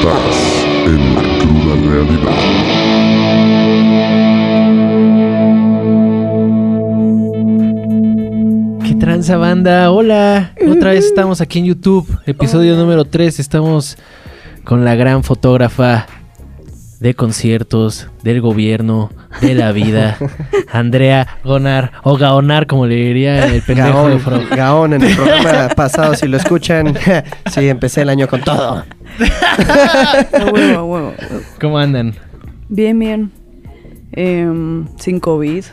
Estás en la cruda realidad. ¿Qué tranza banda? Hola. Otra vez estamos aquí en YouTube, episodio número 3. Estamos con la gran fotógrafa de conciertos, del gobierno, de la vida, Andrea Gonar, o Gaonar, como le diría el pendejo de Gaón, Fro. Gaón en el programa pasado, si lo escuchan, sí, empecé el año con todo. A huevo, a huevo. ¿Cómo andan? Bien, bien. Em, sin COVID.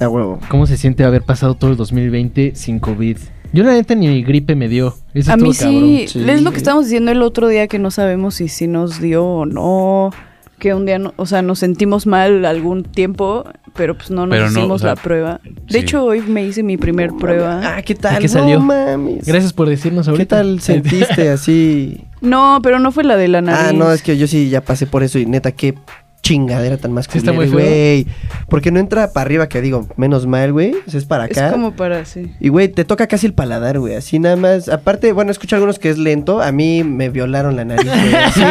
A huevo. ¿Cómo se siente haber pasado todo el 2020 sin COVID? Yo la neta ni gripe me dio. Eso a mí cabrón. sí, Sí. es lo que estábamos diciendo el otro día que no sabemos si sí nos dio o no. Que un día, no, o sea, nos sentimos mal algún tiempo, pero pues no nos Pero no, hicimos o sea, la prueba. De sí. hecho, hoy me hice mi primer prueba. Ah, ¿qué tal? qué salió? No mames. Gracias por decirnos ¿Qué ahorita. tal sentiste así? No, pero no fue la de la nariz. Ah, no, es que yo sí ya pasé por eso y neta, qué chingadera tan más Sí está muy güey. Porque no entra para arriba, que digo, menos mal, güey. o sea, Es para Es acá. como para sí. Y, güey, te toca casi el paladar, güey. Así nada más. Aparte, bueno, escucho algunos que es lento. A mí me violaron la nariz, güey. Así,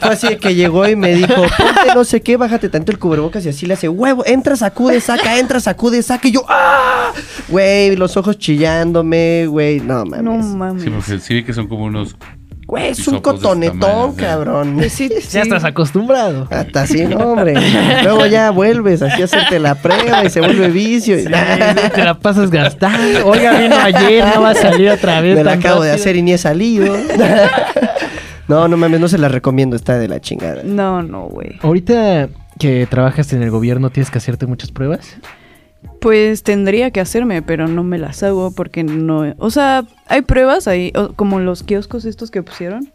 fue así de que llegó y me dijo, ponte no sé qué, bájate tanto el cubrebocas y así le hace, huevo, entra, sacude, saca, entra, sacude, saca. Y yo, ¡ah! Güey, los ojos chillándome, güey. No, mames. No mames. Sí, porque sí vi que son como unos. Güey, es un cotonetón, tamaño, sí. cabrón. Pues sí, Ya sí. estás acostumbrado. Hasta así, no, hombre. Luego ya vuelves así a hacerte la prueba y se vuelve vicio. y- Sí, te la pasas gastando. Oiga, vino ayer, no va a salir otra vez. Me la acabo de hacer y ni he salido. no, no mames, no se la recomiendo, está de la chingada. No, no, güey. Ahorita que trabajas en el gobierno, ¿tienes que hacerte muchas pruebas? Pues tendría que hacerme, pero no me las hago porque no... O sea, hay pruebas ahí, como los kioscos estos que pusieron,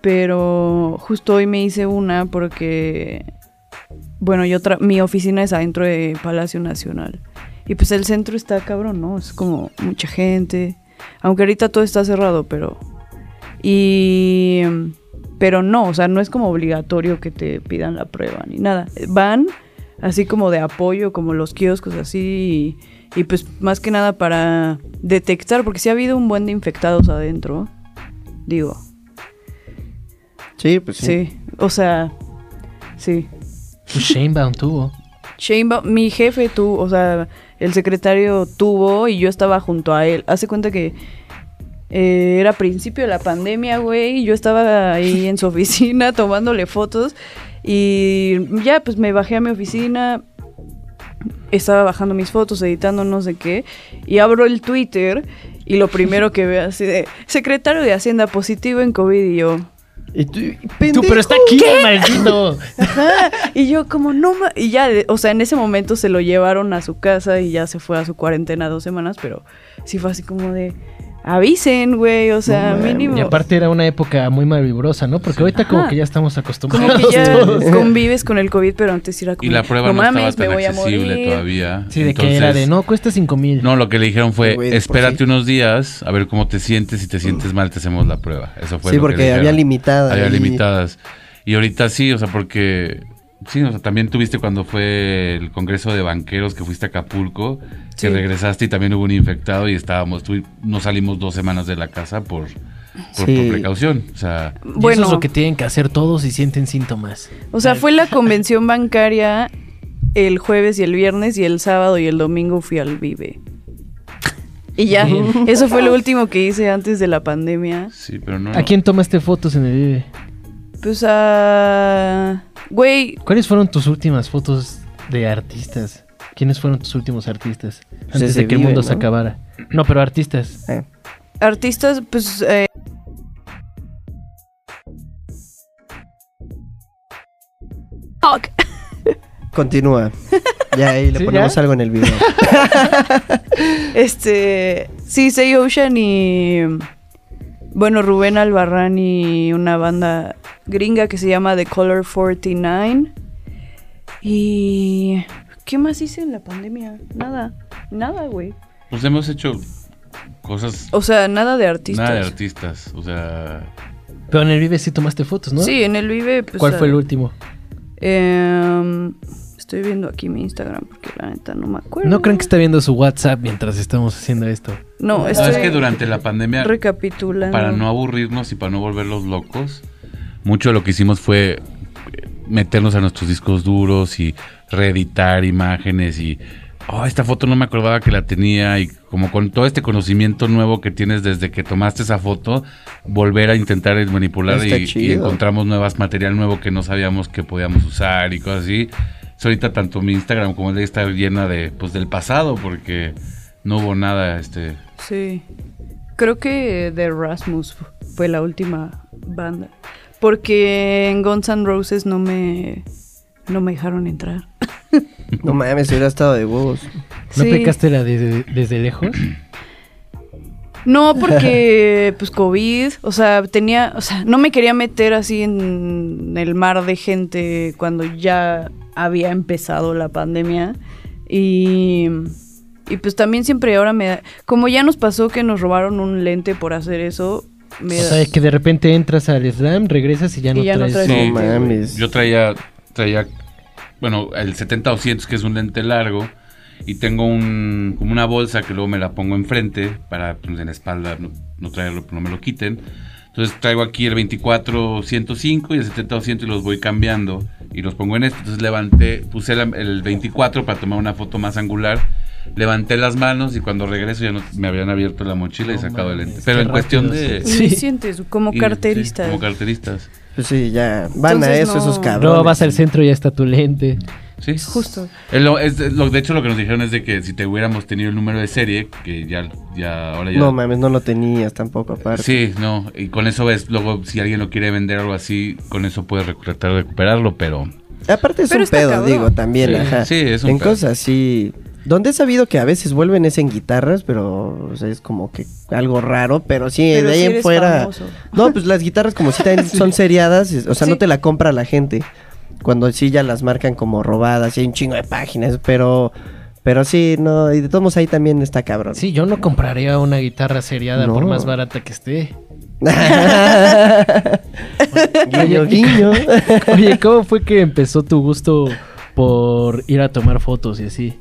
pero justo hoy me hice una porque, bueno, yo mi oficina es adentro de Palacio Nacional. Y pues el centro está cabrón, ¿no? Es como mucha gente. Aunque ahorita todo está cerrado, pero... Y... Pero no, o sea, no es como obligatorio que te pidan la prueba ni nada. Van así como de apoyo, como los kioscos así, y, y pues más que nada para detectar, porque sí ha habido un buen de infectados adentro, digo, Sí, pues sí. sí, o sea, sí. Pues Shanebaum tuvo. Sheinbaum, mi jefe tuvo, o sea, el secretario tuvo y yo estaba junto a él. Hace cuenta que eh, era principio de la pandemia, güey, y yo estaba ahí en su oficina tomándole fotos y ya pues me bajé a mi oficina, estaba bajando mis fotos, editando no sé qué, y abro el Twitter y lo primero que veo así de secretario de Hacienda positivo en COVID y yo... Y tú, Tú, pero está aquí, maldito. Ajá, y yo como no ma-", y ya, o sea, en ese momento se lo llevaron a su casa y ya se fue a su cuarentena dos semanas, pero sí fue así como de avisen, güey, o sea, No mínimo. Y aparte era una época muy malvibrosa, ¿no? Porque ahorita como que ya estamos como acostumbrados que ya todos. convives con el COVID, pero antes era como Y la prueba no, no, mames, estaba tan accesible todavía. Sí, de que Entonces, era de, no, cuesta cinco mil. No, lo que le dijeron fue, espérate sí. unos días, a ver cómo te sientes. Si te sientes mal, te hacemos la prueba. Eso fue Sí, lo que porque había limitadas. Había limitadas. Y ahorita sí, o sea, porque... Sí, o sea, también tuviste cuando fue el congreso de banqueros que fuiste a Acapulco, que Sí. regresaste y también hubo un infectado y estábamos, tú, no salimos dos semanas de la casa por, por, Sí. por precaución. O sea, Y Bueno, eso es lo que tienen que hacer todos si sienten síntomas. o sea, fue la convención bancaria el jueves y el viernes y el sábado y el domingo fui al Vive. Y ya, Bien. eso fue lo último que hice antes de la pandemia. sí, pero no... ¿A quién tomaste fotos en el Vive? Pues a... Güey, ¿Cuáles fueron tus últimas fotos de artistas? ¿Quiénes fueron tus últimos artistas? Antes de que el mundo ¿no? se acabara. No, pero artistas. Eh, artistas, pues... eh. Continúa. Ya ahí le ¿Sí, ponemos ya? algo en el video. Este, sí, Say Ocean y bueno, Rubén Albarrán y una banda gringa que se llama The Color 49. Y ¿qué más hice en la pandemia? Nada, nada, güey. Pues hemos hecho cosas... O sea, nada de artistas. Nada de artistas. O sea... Pero en el Vive sí tomaste fotos, ¿no? Sí, en el Vive pues, ¿Cuál fue el ah, último? em, estoy viendo aquí mi Instagram porque la neta no me acuerdo. No creen que está viendo su WhatsApp mientras estamos haciendo esto. No, No, es que durante la pandemia, recapitulando. para no aburrirnos y para no volverlos locos, mucho de lo que hicimos fue meternos a nuestros discos duros y reeditar imágenes y oh, esta foto no me acordaba que la tenía y como con todo este conocimiento nuevo que tienes desde que tomaste esa foto, volver a intentar manipular y, encontramos nuevas material nuevo que no sabíamos que podíamos usar y cosas así. Ahorita tanto mi Instagram como el de está llena de pues del pasado porque no hubo nada este Sí. Creo que The Rasmus fue la última banda. Porque en Guns N' Roses no me, no me dejaron entrar. No mames, hubiera estado de huevos. ¿No Sí. aplicaste la de- desde lejos? No, porque pues COVID, o sea, tenía, o sea, no me quería meter así en el mar de gente cuando ya había empezado la pandemia y y pues también siempre ahora me da, como ya nos pasó que nos robaron un lente por hacer eso, me O da- sea, que de repente entras al slam, regresas y ya Y no ya no traes. traes No mames. Yo traía, traía, bueno, el 70-200, que es un lente largo, y tengo un, como una bolsa que luego me la pongo enfrente para pues, en la espalda no, no traerlo, no me lo quiten. Entonces traigo aquí el 24-105 y el 70-200 y los voy cambiando y los pongo en este. Entonces levanté, puse la- el 24 para tomar una foto más angular. Levanté las manos y cuando regreso ya no, me habían abierto la mochila y No sacado el lente. Pero en cuestión de... sí. sientes como y- carterista. sí, como carteristas. Pues sí, ya. Van a eso no. esos cabrones. Luego vas al centro y ya está tu lente. Sí. Justo. Es lo- es de- lo- de hecho, lo que nos dijeron es de que si te hubiéramos tenido el número de serie, que ya, ya ahora ya. No mames, no lo tenías tampoco aparte. Sí, no, y con eso ves, luego si alguien lo quiere vender o algo así, con eso puedes tratar de recuperarlo, pero Aparte es Pero un pedo, cabrón. digo, también, Sí, ajá. sí, es un En pedo. cosas así. Donde he sabido que a veces vuelven es en guitarras, pero o sea, es como que algo raro, pero sí, Pero de ahí si en fuera. famoso. No, pues las guitarras como si también son seriadas, o sea, Sí. no te la compra la gente. Cuando sí ya las marcan como robadas y hay un chingo de páginas, pero pero sí, no, y de todos modos ahí también está cabrón. Sí, yo no compraría una guitarra seriada No. por más barata que esté. guiño, guiño. Oye, ¿cómo fue que empezó tu gusto por ir a tomar fotos y así?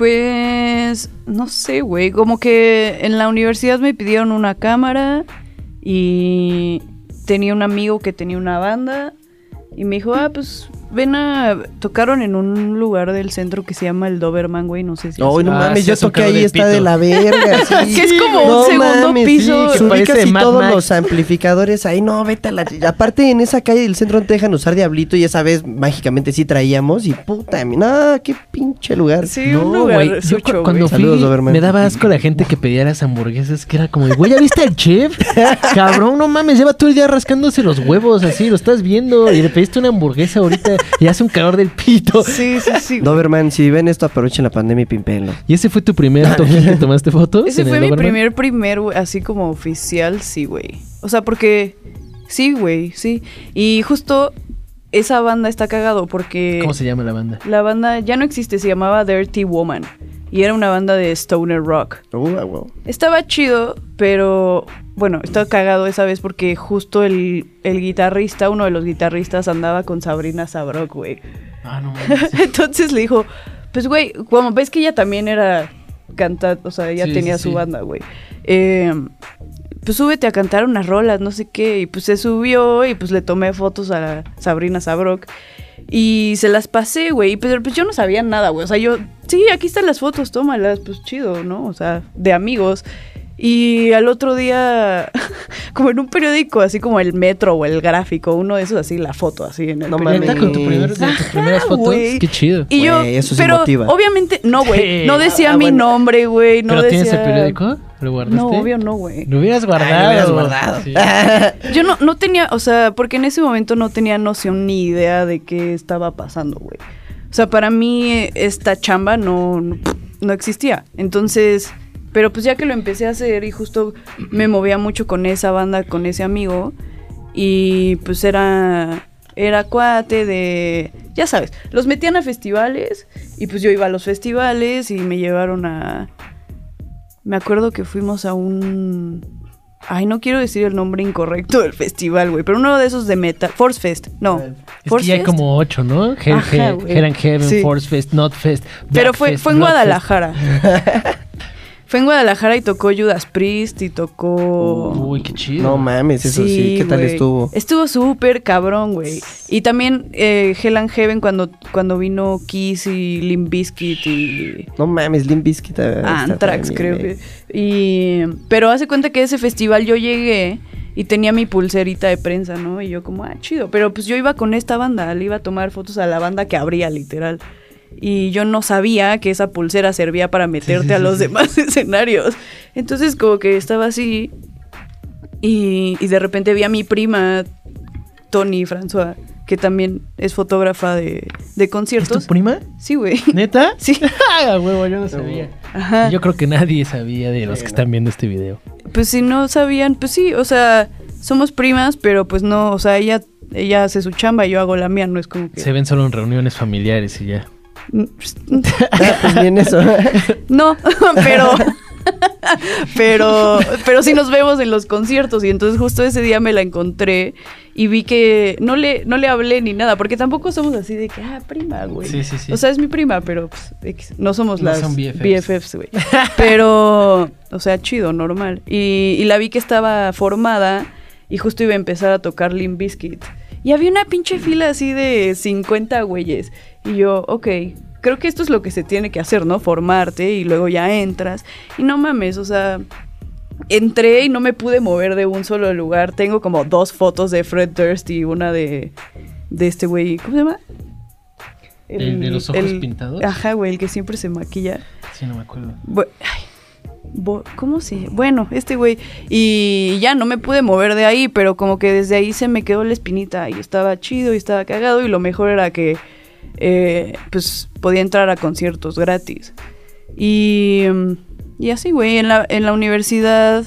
Pues, no sé, güey. Como que en la universidad me pidieron una cámara y tenía un amigo que tenía una banda y me dijo, ah, pues ven a... Tocaron en un lugar del centro que se llama el Doberman, güey, no sé si... No Ah, mames, sí, yo toqué ahí, de está pito. de la verga. sí. Que es como un segundo piso. Sí, que ubicas parece y Mad todos Max. los amplificadores ahí, no, vete a la... Aparte, en esa calle del centro no te dejan usar Diablito y esa vez mágicamente sí traíamos y puta, no, qué pinche lugar. Sí, un lugar güey, yo sucho, cu- güey. cuando fui Saludos, Doberman. me daba asco la gente que pedía las hamburguesas, que era como, güey, ¿ya viste al chef? Cabrón, no mames, lleva todo el día rascándose los huevos así, lo estás viendo y le pediste una hamburguesa ahorita y hace un calor del pito. Sí, sí, sí. Doberman, si ven esto, aprovechen la pandemia y pimpéenlo. ¿Y ese fue tu primer toque que tomaste fotos? Ese fue mi Doberman? primer, primer, güey, así como oficial, sí, güey. O sea, porque... Sí, güey, sí. Y justo esa banda está cagado porque... ¿Cómo se llama la banda? La banda ya no existe, se llamaba Dirty Woman. Y era una banda de stoner rock. Uh. Estaba chido, pero bueno, estaba cagado esa vez porque justo el, el guitarrista, uno de los guitarristas, andaba con Sabrina Sabrok, güey. Ah, no mames. Entonces le dijo, pues güey, como ves que ella también era cantante, o sea, ella Sí, tenía sí, su sí. banda, güey. Eh, pues súbete a cantar unas rolas, no sé qué. Y pues se subió y pues le tomé fotos a Sabrina Sabrok. Y se las pasé, güey. Pero pues yo no sabía nada, güey. O sea, yo, sí, aquí están las fotos, tómalas. Pues chido, ¿no? O sea, de amigos. Y al otro día, como en un periódico, así como el Metro o el Gráfico, uno de esos, así la foto, así en el No periódico. ¿Neta con tu primer, de tus Ajá, primeras fotos? Qué chido. Y yo, Güey, eso sí pero motiva. obviamente, no, güey. No decía Ah, mi bueno. nombre, güey. No ¿Pero decía... tienes el periódico? ¿Lo guardaste? No, obvio no, güey. Lo hubieras guardado. Ay, lo hubieras guardado. Sí. Yo no, no tenía, o sea, porque en ese momento no tenía noción ni idea de qué estaba pasando, güey. O sea, para mí esta chamba no, no, no existía. Entonces, pero pues ya que lo empecé a hacer y justo me movía mucho con esa banda, con ese amigo, y pues era, era cuate de, ya sabes, los metían a festivales y pues yo iba a los festivales y me llevaron a... Me acuerdo que fuimos a un... Ay, no quiero decir el nombre incorrecto del festival, güey, pero uno de esos de metal. Force Fest, no. Es que Force ya hay como ocho, ¿no? Ajá. Hell and Heaven, Sí. Force Fest, Not Fest. Pero fue, Fest, fue en Blood Fest. Guadalajara. Fue en Guadalajara y tocó Judas Priest y tocó... Uy, qué chido. No mames, eso sí, ¿qué tal estuvo? Estuvo súper cabrón, güey. Y también eh, Hell and Heaven cuando, cuando vino Kiss y Limp Bizkit y No mames, Limp Bizkit. ah, Anthrax, creo eh. que. Y, pero hace cuenta que ese festival yo llegué y tenía mi pulserita de prensa, ¿no? Y yo como, ah, chido. Pero pues yo iba con esta banda, le iba a tomar fotos a la banda que abría, literal. Y yo no sabía que esa pulsera servía para meterte sí, a los sí. demás escenarios. Entonces como que estaba así y, y de repente vi a mi prima, Tony François, que también es fotógrafa de, de ¿Es tu conciertos. prima? Sí, güey. ¿Neta? Sí. Ah, huevo, yo no sabía. Ajá. Yo creo que nadie sabía de los que están viendo este video. Pues si no sabían, pues sí, o sea, somos primas, pero pues no, o sea, ella, ella hace su chamba y yo hago la mía, no es como que... Se ven solo en reuniones familiares y ya. Ah, pues bien eso. No, pero... pero pero sí nos vemos en los conciertos y entonces justo ese día me la encontré y vi que no le no le hablé ni nada porque tampoco somos así de que ah prima güey Sí, sí, sí. o sea es mi prima pero pues, no somos No las son BFFs. BFFs güey pero o sea chido normal y, y la vi que estaba formada y justo iba a empezar a tocar Limp Bizkit y había una pinche fila así de 50 güeyes y yo ok creo que esto es lo que se tiene que hacer, ¿no? Formarte y luego ya entras. Y no mames, o sea, entré y no me pude mover de un solo lugar. Tengo como dos fotos de Fred Durst y una de, de este güey, ¿cómo se llama? ¿El de los ojos pintados? Ajá, güey, el que siempre se maquilla. Sí, no me acuerdo. Bu- ay, bo- ¿Cómo se? Bueno, este güey. Y ya no me pude mover de ahí, pero como que desde ahí se me quedó la espinita y estaba chido y estaba cagado y lo mejor era que eh, pues podía entrar a conciertos gratis. Y, y así, güey, en la, en la universidad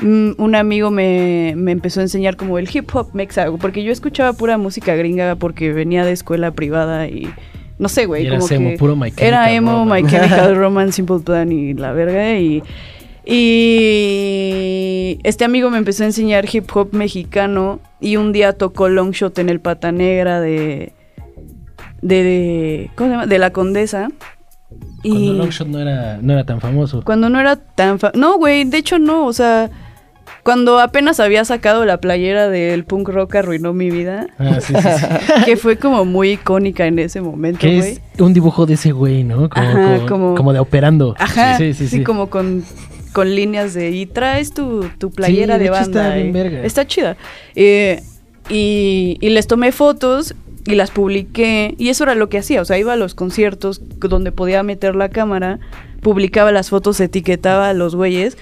mm, un amigo me, me empezó a enseñar como el hip hop mexa, porque yo escuchaba pura música gringa porque venía de escuela privada y no sé, güey, como emo, que puro era emo, Romance. My Chemical Romance, Simple Plan y la verga y y este amigo me empezó a enseñar hip hop mexicano y un día tocó Longshot en el Pata Negra de de, de ¿cómo se llama? de la Condesa. Cuando Longshot no era, no era tan famoso. Cuando no era tan fa- No, güey, de hecho no, o sea, cuando apenas había sacado la playera del punk rock arruinó mi vida, Ah, sí, sí, sí. que fue como muy icónica en ese momento, que güey. es un dibujo de ese güey, ¿no? Como, Ajá, como, como- como de operando. Ajá, Sí, sí, sí. sí, como con, con líneas de y traes tu, tu playera Sí, de de hecho banda. está bien y- verga. Está chida. Eh, y, y les tomé fotos y las publiqué. Y eso era lo que hacía. O sea, iba a los conciertos donde podía meter la cámara, publicaba las fotos, etiquetaba a los güeyes.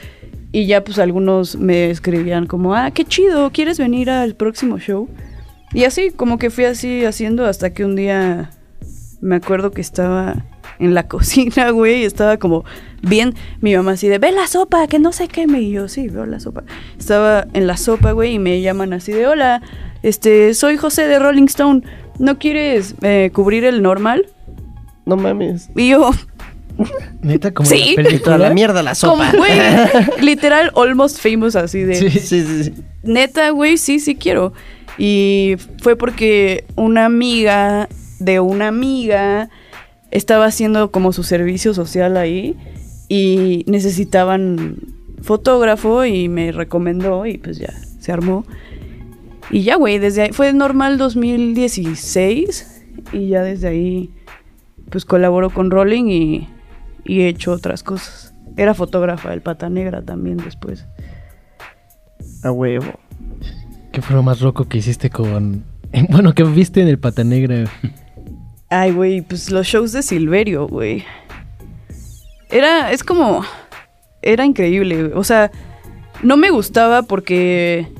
Y ya pues algunos me escribían como, ah, qué chido, ¿quieres venir al próximo show? Y así, como que fui así haciendo hasta que un día me acuerdo que estaba en la cocina, güey, y estaba como bien, mi mamá así de, ve la sopa, que no se queme, y yo, sí, veo la sopa. Estaba en la sopa, güey, y me llaman así de, hola, este, soy José de Rolling Stone, ¿no quieres eh, cubrir el normal? No mames. Y yo, Neta, como Sí. la película. la mierda la como, sopa. güey, literal, almost famous, así de, Sí. Sí, sí, sí. neta, güey, sí, sí quiero. Y fue porque una amiga de una amiga estaba haciendo como su servicio social ahí y necesitaban fotógrafo y me recomendó y pues ya se armó. Y ya, güey, desde ahí fue normal 2016 y ya desde ahí pues colaboro con Rolling y, y he hecho otras cosas. Era fotógrafa del Pata Negra también después. A huevo. ¿Qué fue lo más loco que hiciste con. Bueno, que viste en el Pata Negra? Ay, güey, pues los shows de Silverio, güey. Era, es como, era increíble, güey. o sea, no me gustaba porque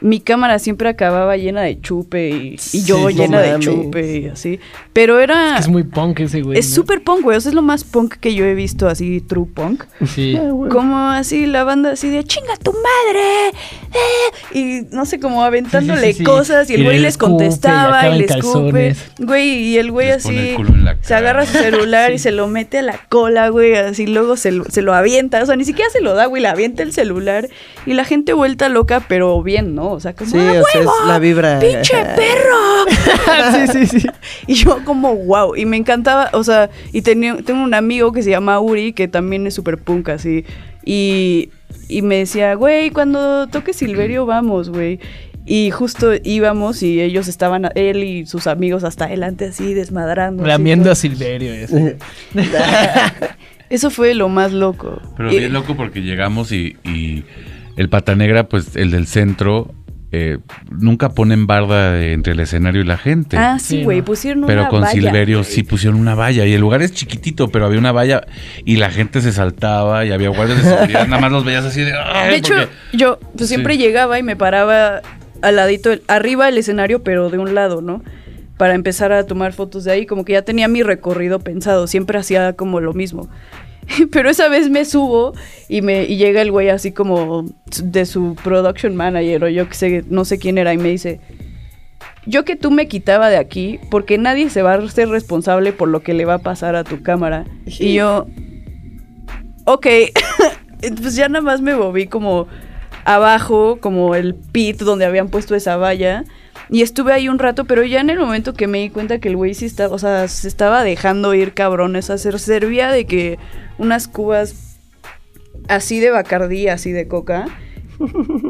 mi cámara siempre acababa llena de chupe y, y yo Sí, no llena de chupe y así. Pero era, Es muy punk ese güey. es ¿no? súper punk, güey, o sea, es lo más punk que yo he visto así, true punk. Sí. Ah. Como así la banda así de chinga tu madre, ¡eh! Y no sé, como aventándole Sí, sí, sí, sí. cosas y el Y güey le les y contestaba y en le escupe. Güey, y el güey Les así el se agarra su celular y se lo mete a la cola, güey, así luego se, lo- se lo avienta. O sea, ni siquiera se lo da, güey, le avienta el celular y la gente vuelta loca, pero bien, ¿no? O sea, como, Sí, ¡ah, o sea, es la vibra. ¡Pinche perro! sí, sí, sí. Y yo como, wow, y me encantaba, o sea, y tenía, tengo un amigo que se llama Uri, que también es súper punk así, y, y me decía, güey, cuando toque Silverio vamos, güey. Y justo íbamos y ellos estaban, él y sus amigos hasta adelante así desmadrando. así, Lamiendo a Silverio. ese. Eso fue lo más loco. Pero Y- bien loco porque llegamos y, y el pata negra, pues el del centro, eh, nunca ponen barda de- entre el escenario y la gente. Ah, sí, Sí, güey, ¿no? pusieron pero una con valla, Silverio güey. sí pusieron una valla y el lugar es chiquitito, pero había una valla y la gente se saltaba y había guardias de seguridad, nada más los veías así de... De hecho, porque- yo pues, siempre Sí. llegaba y me paraba al ladito, arriba del escenario, pero de un lado, ¿no? Para empezar a tomar fotos de ahí, como que ya tenía mi recorrido pensado, siempre hacía como lo mismo. Pero esa vez me subo y me llega el güey así como de su production manager o yo que sé, no sé quién era y me dice, yo que tú me quitaba de aquí porque nadie se va a ser responsable por lo que le va a pasar a tu cámara. Y yo, ok, pues ya nada más me moví como abajo, como el pit donde habían puesto esa valla. Y estuve ahí un rato, pero ya en el momento que me di cuenta que el güey sí estaba, o sea, se estaba dejando ir cabrones a hacer, servía de que unas cubas así de bacardí, así de coca,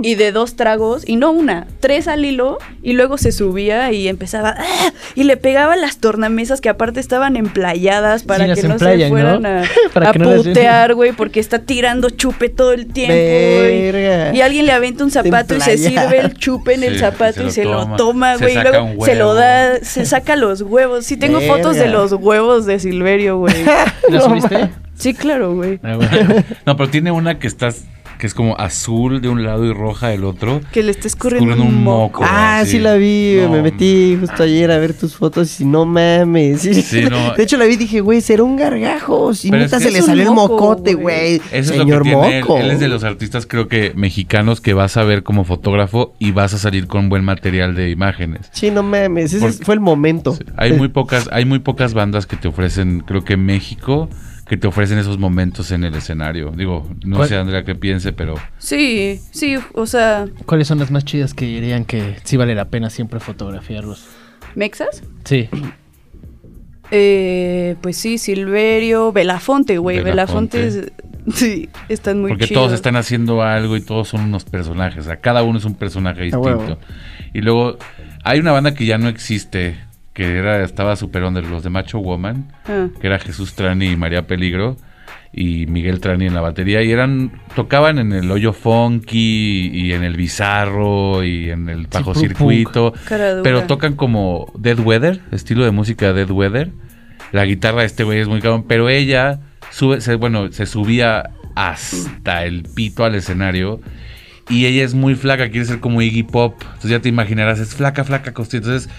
y de dos tragos, y no una, tres al hilo, y luego se subía y empezaba, ¡ah! y le pegaba las tornamesas que aparte estaban emplayadas para Sí, que no emplayan, se fueran ¿no? a, Para a que no las- putear, güey, porque está tirando chupe todo el tiempo, güey. Verga. Y alguien le avienta un zapato y se sirve el chupe en el zapato y se lo toma, güey, y luego un se lo da, se saca los huevos. Sí, tengo fotos de los huevos de Silverio, güey. ¿Lo subiste? Sí, claro, güey. Ah, bueno. No, pero tiene una que estás que es como azul de un lado y roja del otro. Que le está escurriendo Escurriendo un un moco. moco. Ah, sí. sí la vi, No, me metí justo ayer a ver tus fotos y no mames. Sí, Sí, no. De hecho la vi y dije, güey, será un gargajo. Si Pero neta es que se le salió el moco, mocote, güey. Señor es lo que tiene él. moco. Él es de los artistas, creo que mexicanos, que vas a ver como fotógrafo y vas a salir con buen material de imágenes. Sí, no mames, ese Porque- fue el momento. Hay muy pocas, hay muy pocas bandas que te ofrecen, creo que en México, que te ofrecen esos momentos en el escenario. Digo, no ¿Cuál? sé Andrea qué piense, pero Sí, sí, o sea, ¿Cuáles son las más chidas que dirían que sí vale la pena siempre fotografiarlos? ¿Mexas? Sí. Eh, pues sí, Silverio, Belafonte, güey. Belafonte. Belafonte, es- sí, están muy porque chidos. todos están haciendo algo y todos son unos personajes. O sea, cada uno es un personaje distinto. Y luego hay una banda que ya no existe, que era estaba super under, los de Macho Woman. Ah, que era Jesús Trani y María Peligro y Miguel Trani en la batería y eran tocaban en el hoyo funky y en el bizarro y en el bajo circuito pero tocan como Dead Weather estilo de música Dead Weather la guitarra de este güey es muy cabrón pero ella sube se- bueno se subía hasta el pito al escenario y ella es muy flaca, quiere ser como Iggy Pop. Entonces ya te imaginarás, es flaca, flaca, costilla. Entonces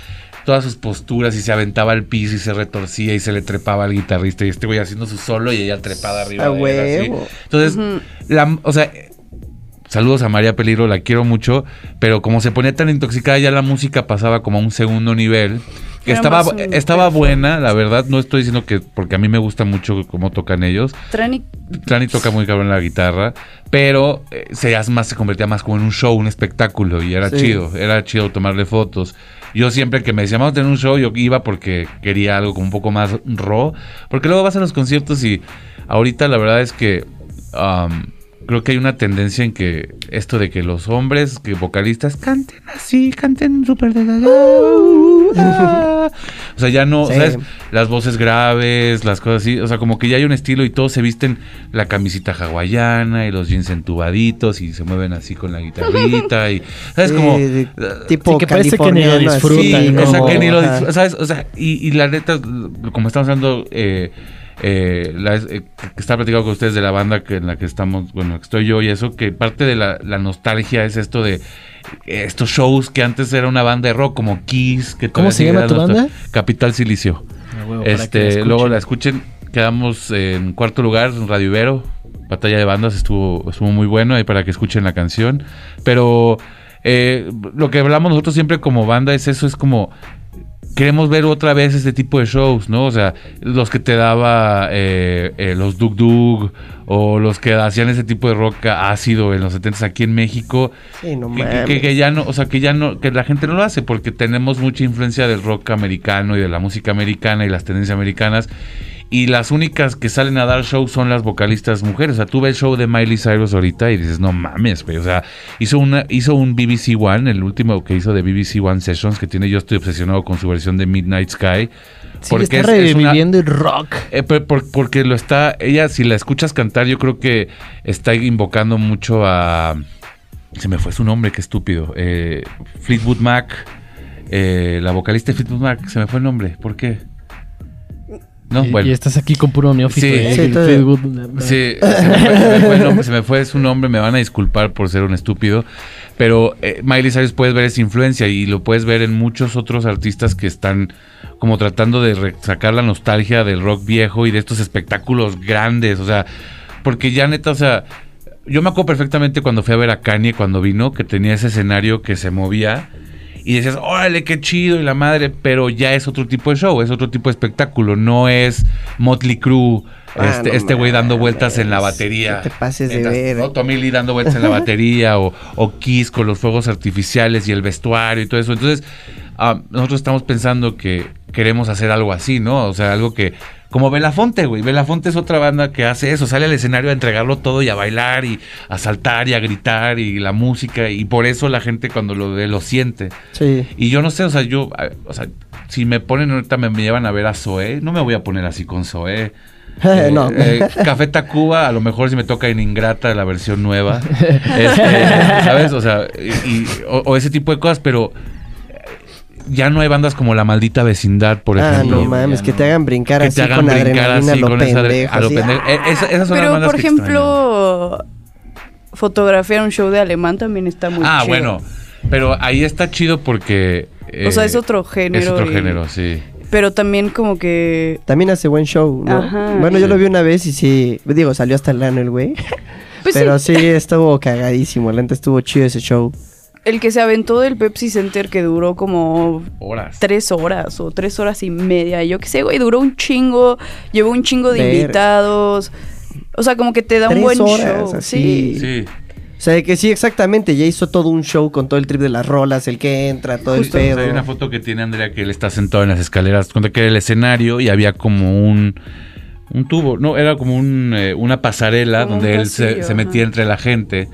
todas sus posturas y se aventaba al piso y se retorcía y se le trepaba al guitarrista y este güey haciendo su solo y ella trepada arriba A de él, así. huevo. Entonces, la, o sea, saludos a María Peligro, la quiero mucho, pero como se ponía tan intoxicada ya la música pasaba como a un segundo nivel. Que estaba, estaba buena, la verdad, no estoy diciendo que, porque a mí me gusta mucho cómo tocan ellos, Trani, Trani toca muy cabrón la guitarra, pero eh, se, más, se convertía más como en un show, un espectáculo, y era Sí. chido, era chido tomarle fotos. Yo siempre que me decían, vamos a tener un show, yo iba porque quería algo como un poco más raw, porque luego vas a los conciertos y ahorita la verdad es que um, creo que hay una tendencia en que esto de que los hombres, que vocalistas, canten así, canten súper... de- O sea, ya no, Sí. ¿sabes? Las voces graves, las cosas así. O sea, como que ya hay un estilo y todos se visten la camisita hawaiana y los jeans entubaditos y se mueven así con la guitarrita y, ¿sabes? Sí, como... uh, tipo Sí, que parece que ni lo disfrutan, Sí, ¿no? o sea, que ni lo ¿sabes? O sea, y, y la neta, como estamos hablando, eh, eh, la- eh, que estaba platicando con ustedes de la banda que en la que estamos, bueno, que estoy yo y eso, que parte de la, la nostalgia es esto de eh, estos shows que antes era una banda de rock como Kiss. Que ¿Cómo se llama tu banda? Capital Silicio. A huevo, para que Este, la luego la escuchen, quedamos en cuarto lugar, en Radio Ibero. Batalla de Bandas estuvo, estuvo muy bueno ahí para que escuchen la canción. Pero eh, lo que hablamos nosotros siempre como banda es eso, es como queremos ver otra vez este tipo de shows, ¿no? O sea, los que te daba eh, eh, los Dug Dug o los que hacían ese tipo de rock ácido en los 70 aquí en México. Sí, no que, que- mames. que- que ya no, o sea, que ya no, que la gente no lo hace porque tenemos mucha influencia del rock americano y de la música americana y las tendencias americanas. Y las únicas que salen a dar show son las vocalistas mujeres. O sea, tú ves el show de Miley Cyrus ahorita y dices, no mames, güey. O sea, hizo, una, hizo un BBC One, el último que hizo de BBC One Sessions, que tiene Yo estoy obsesionado con su versión de Midnight Sky. Sí, está es- es una- reviviendo el rock. eh, por- por- porque lo está, ella, si la escuchas cantar, yo creo que está invocando mucho a. Se me fue su nombre, qué estúpido. Eh, Fleetwood Mac, eh, la vocalista de Fleetwood Mac, se me fue el nombre. ¿Por qué? No, y, bueno. y estás aquí con puro neófito. Sí. ¿eh? Sí, Sí, se me, fue, se me fue se me fue su nombre, me van a disculpar por ser un estúpido, pero eh, Miley Cyrus puedes ver esa influencia y lo puedes ver en muchos otros artistas que están como tratando de sacar la nostalgia del rock viejo y de estos espectáculos grandes, o sea, porque ya neta, o sea, yo me acuerdo perfectamente cuando fui a ver a Kanye cuando vino, que tenía ese escenario que se movía. Y decías, órale, qué chido y la madre, pero ya es otro tipo de show, es otro tipo de espectáculo, no es Motley Crue, Ah, este no este güey dando vueltas en la batería. no te pases de ver. ¿no? Tommy Lee dando vueltas en la batería o, o Kiss con los fuegos artificiales y el vestuario y todo eso. Entonces, ah, nosotros estamos pensando que queremos hacer algo así, ¿no? O sea, algo que... Como Belafonte, güey. Belafonte es otra banda que hace eso. Sale al escenario a entregarlo todo y a bailar y a saltar y a gritar y la música. Y por eso la gente cuando lo ve lo siente. Sí. Y yo no sé, o sea, yo, o sea, si me ponen ahorita, me, me llevan a ver a Zoé, no me voy a poner así con Zoé. Eh, no. eh, Café Tacuba, a lo mejor si me toca en Ingrata, la versión nueva. Este, ¿Sabes? O sea, y, y- o, o ese tipo de cosas, pero ya no hay bandas como La Maldita Vecindad, por ah, ejemplo. no mames, que te hagan brincar que así te hagan con brincar adrenalina así a lo con esa pendejo. a lo así, pendejo. ah. Eh, esa- esas son las Pero, bandas por que ejemplo, fotografiar un show de alemán también está muy Ah, chido. bueno. Pero ahí está chido porque. O sea, eh, es otro género. Es otro y- género, sí. Pero también como que... También hace buen show, ¿no? Ajá. bueno, yo Sí. lo vi una vez y sí, digo, salió hasta el ano el güey. Pues pero sí, sí. estuvo cagadísimo, la estuvo chido ese show. El que se aventó del Pepsi Center que duró como Horas. tres horas o tres horas y media. Yo qué sé, güey, duró un chingo, llevó un chingo de Ver. invitados. O sea, como que te da un buen horas, show. así. Sí. Sí. O sea, que sí, exactamente, ya hizo todo un show con todo el trip de las rolas, el que entra, todo Justo, el pedo. hay una foto que tiene Andrea que él está sentado en las escaleras. Cuenta que era el escenario y había como un, un tubo, no, era como un, eh, una pasarela Como un donde él se, metía ajá. entre la gente.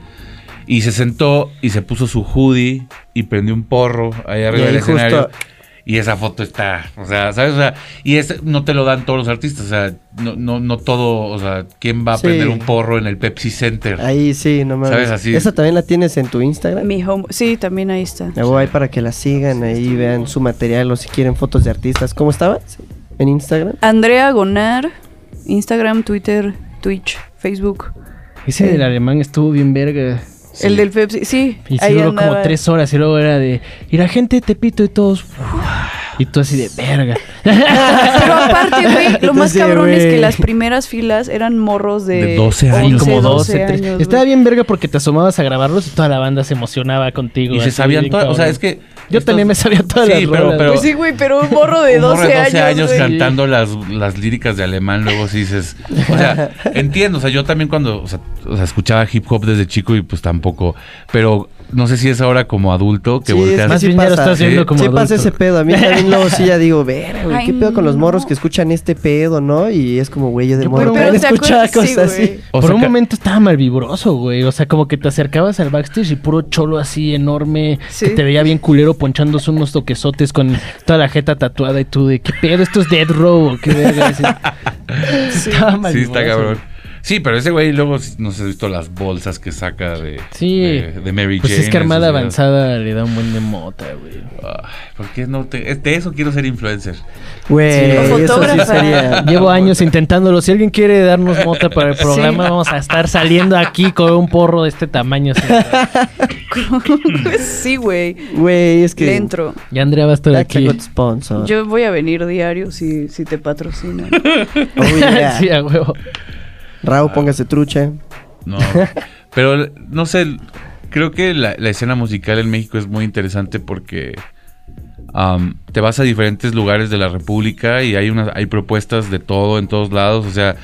Y se sentó y se puso su hoodie y prendió un porro ahí arriba ahí del escenario. justo- Y esa foto está, o sea, ¿sabes? O sea, y es, no te lo dan todos los artistas, o sea, no, no, no todo, o sea, ¿quién va a Sí. prender un porro en el Pepsi Center? Ahí sí, no mames. ¿Sabes? Así. ¿Esa también la tienes en tu Instagram? Mi home... Sí, también ahí está. Luego ahí para que la sigan, ahí vean su material o si quieren fotos de artistas. ¿Cómo estabas? ¿En Instagram? Andrea Gonar, Instagram, Twitter, Twitch, Facebook. Ese del alemán estuvo bien verga. El del Pepsi, sí. Y sí ahí duró como andaba. tres horas y luego era de... Y la gente te pito y todos... Y tú así de verga. Pero aparte, güey, lo más Entonces, cabrón es que las primeras filas eran morros de, De 12 años. 11, como 12 12, 13. años. Estaba bien verga porque te asomabas a grabarlos y toda la banda se emocionaba contigo. Y se sabían todas, o sea, es que... Yo estos- también me sabía todas Sí, las pero- rolas. pero- Pues sí, güey, pero un morro de Un 12, morro de 12 años, años cantando las, las líricas de alemán, luego sí dices, o sea, entiendo, o sea, yo también cuando, o sea, o sea, escuchaba hip hop desde chico y pues tampoco, pero no sé si es ahora como adulto que Sí, volteas. Más bien ya lo pasa. estás viendo Sí. como sí pasa adulto. ese pedo. A mí también luego sí ya digo, ver, güey, ¿qué pedo con los morros no. que escuchan este pedo, no? Y es como, güey, yo de Yo morro por un- también Pero escuchaba cosas así. Por un que- momento estaba mal vibroso, güey. O sea, como que te acercabas al backstage y puro cholo así enorme. Sí. Que te veía bien culero ponchándose unos toquesotes con toda la jeta tatuada y tú de qué pedo, esto es Dead Row o qué verga. Estaba Sí, está cabrón. Sí, pero ese güey luego no sé, has visto las bolsas que saca de, Sí. de, de Mary Pues Jane. es que Armada. Avanzada le da un buen de mota, güey. Ay, ¿Por qué no te, de eso quiero ser influencer? Güey, Sí. eso sí sería. Llevo años intentándolo. Si alguien quiere darnos mota para el programa, vamos a estar saliendo aquí con un porro de este tamaño. sí, güey. Güey, es que. Le entro. Y Andrea va a estar aquí. sponsor. Yo voy a venir diario si, si te patrocinan. Oh, yeah. sí, a huevo. Raúl, Ah. póngase trucha. No, pero no sé, creo que la, la escena musical en México es muy interesante porque te vas a diferentes lugares de la República y hay unas, hay propuestas de todo en todos lados. O sea,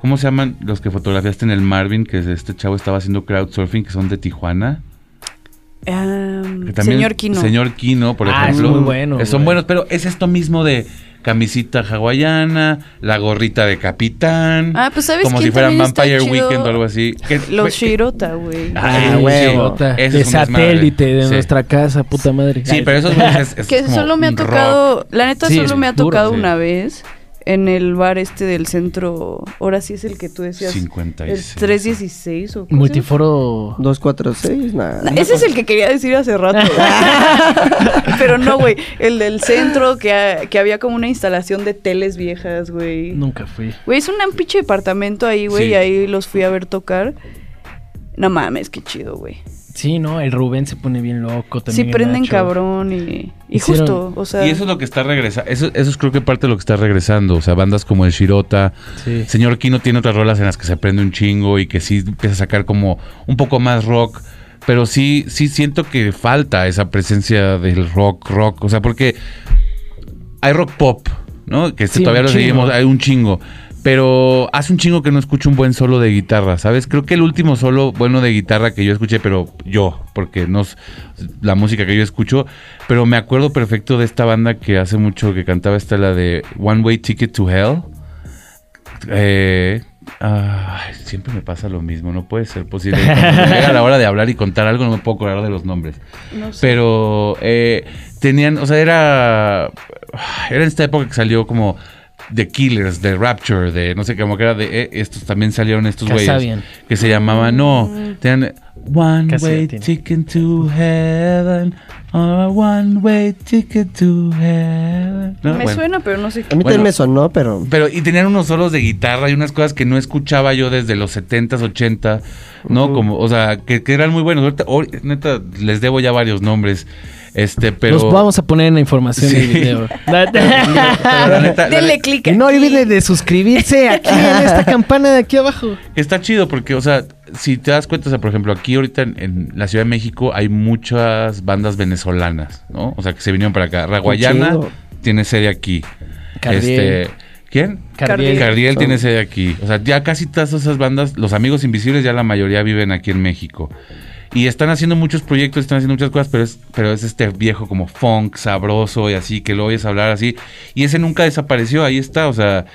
¿cómo se llaman los que fotografiaste en el Marvin? Que este chavo estaba haciendo crowdsurfing, que son de Tijuana. También- señor Kino. Señor Kino, por Ah, es ejemplo. muy bueno, Son güey. buenos, pero es esto mismo de camisita hawaiana, la gorrita de capitán. Ah, pues, ¿sabes Como si fueran Vampire? Weekend o algo así. Que- Los Shirota, güey. Ah, Ah, huevo. ese de satélite de Sí. nuestra casa, puta madre. Sí, Ay, pero eso es, es que como solo me ha rock. tocado, la neta Sí, solo me ha duro, tocado sí. una vez en el bar este del centro, ahora sí es el que tú decías, el 56. 316 o. Multiforo. 246, nada. No, Ese es el que quería decir hace rato. Pero no, güey. El del centro, que, ha- que había como una instalación de teles viejas, güey. Nunca fui. Güey, es un pinche departamento ahí, güey. Sí. Y ahí los fui a ver tocar. No mames, qué chido, güey. Sí, no, el Rubén se pone bien loco también. Sí, prenden Nacho. cabrón y, y Hicieron- justo, o sea... Y eso es lo que está regresando. Eso, eso es creo que parte de lo que está regresando. O sea, bandas como el Shirota. Sí. Señor Kino tiene otras rolas en las que se prende un chingo y que sí empieza a sacar como un poco más rock. Pero sí, sí siento que falta esa presencia del rock, rock. O sea, porque hay rock pop, ¿no? Que este Sí, todavía lo seguimos, hay un chingo. Pero hace un chingo que no escucho un buen solo de guitarra, ¿sabes? Creo que el último solo bueno de guitarra que yo escuché, pero yo, porque no es la música que yo escucho, pero me acuerdo perfecto de esta banda que hace mucho que cantaba esta, la de One Way Ticket to Hell. Eh, ay, siempre me pasa lo mismo, no puede ser posible. Cuando llega la hora de hablar y contar algo, no me puedo acordar de los nombres. no sé. Pero eh, tenían, o sea, era. Era en esta época que salió como The Killers, The Rapture, de no sé cómo que era de. eh, estos también salieron estos güeyes. Que se llamaban, no, tenían One Way. Ticket to Heaven. or one way ticket to heaven. ¿No? me Bueno. suena, pero no sé. A mí Bueno. también me sonó, pero... Pero, y tenían unos solos de guitarra y unas cosas que no escuchaba yo desde los 70s, 80, ¿no? Como, o sea, que, que eran muy buenos. Ahorita, ahor- neta, les debo ya varios nombres. Este, pero. Los vamos a poner en la información Sí. del video. pero neta, Denle clic y no olviden de suscribirse aquí en esta campana de aquí abajo. Está chido porque, o sea, si te das cuenta, o sea, por ejemplo, aquí ahorita en, en la Ciudad de México hay muchas bandas venezolanas, ¿no? O sea, que se vinieron para acá. Raguayana tiene sede aquí. Cardiel. Este, ¿Quién? Cardiel. Cardiel tiene sede aquí. O sea, ya casi todas esas bandas, los amigos invisibles, ya la mayoría viven aquí en México. Y están haciendo muchos proyectos, están haciendo muchas cosas, pero es, pero es este viejo como funk, sabroso y así, que lo oyes hablar así. Y ese nunca desapareció, ahí está, o sea,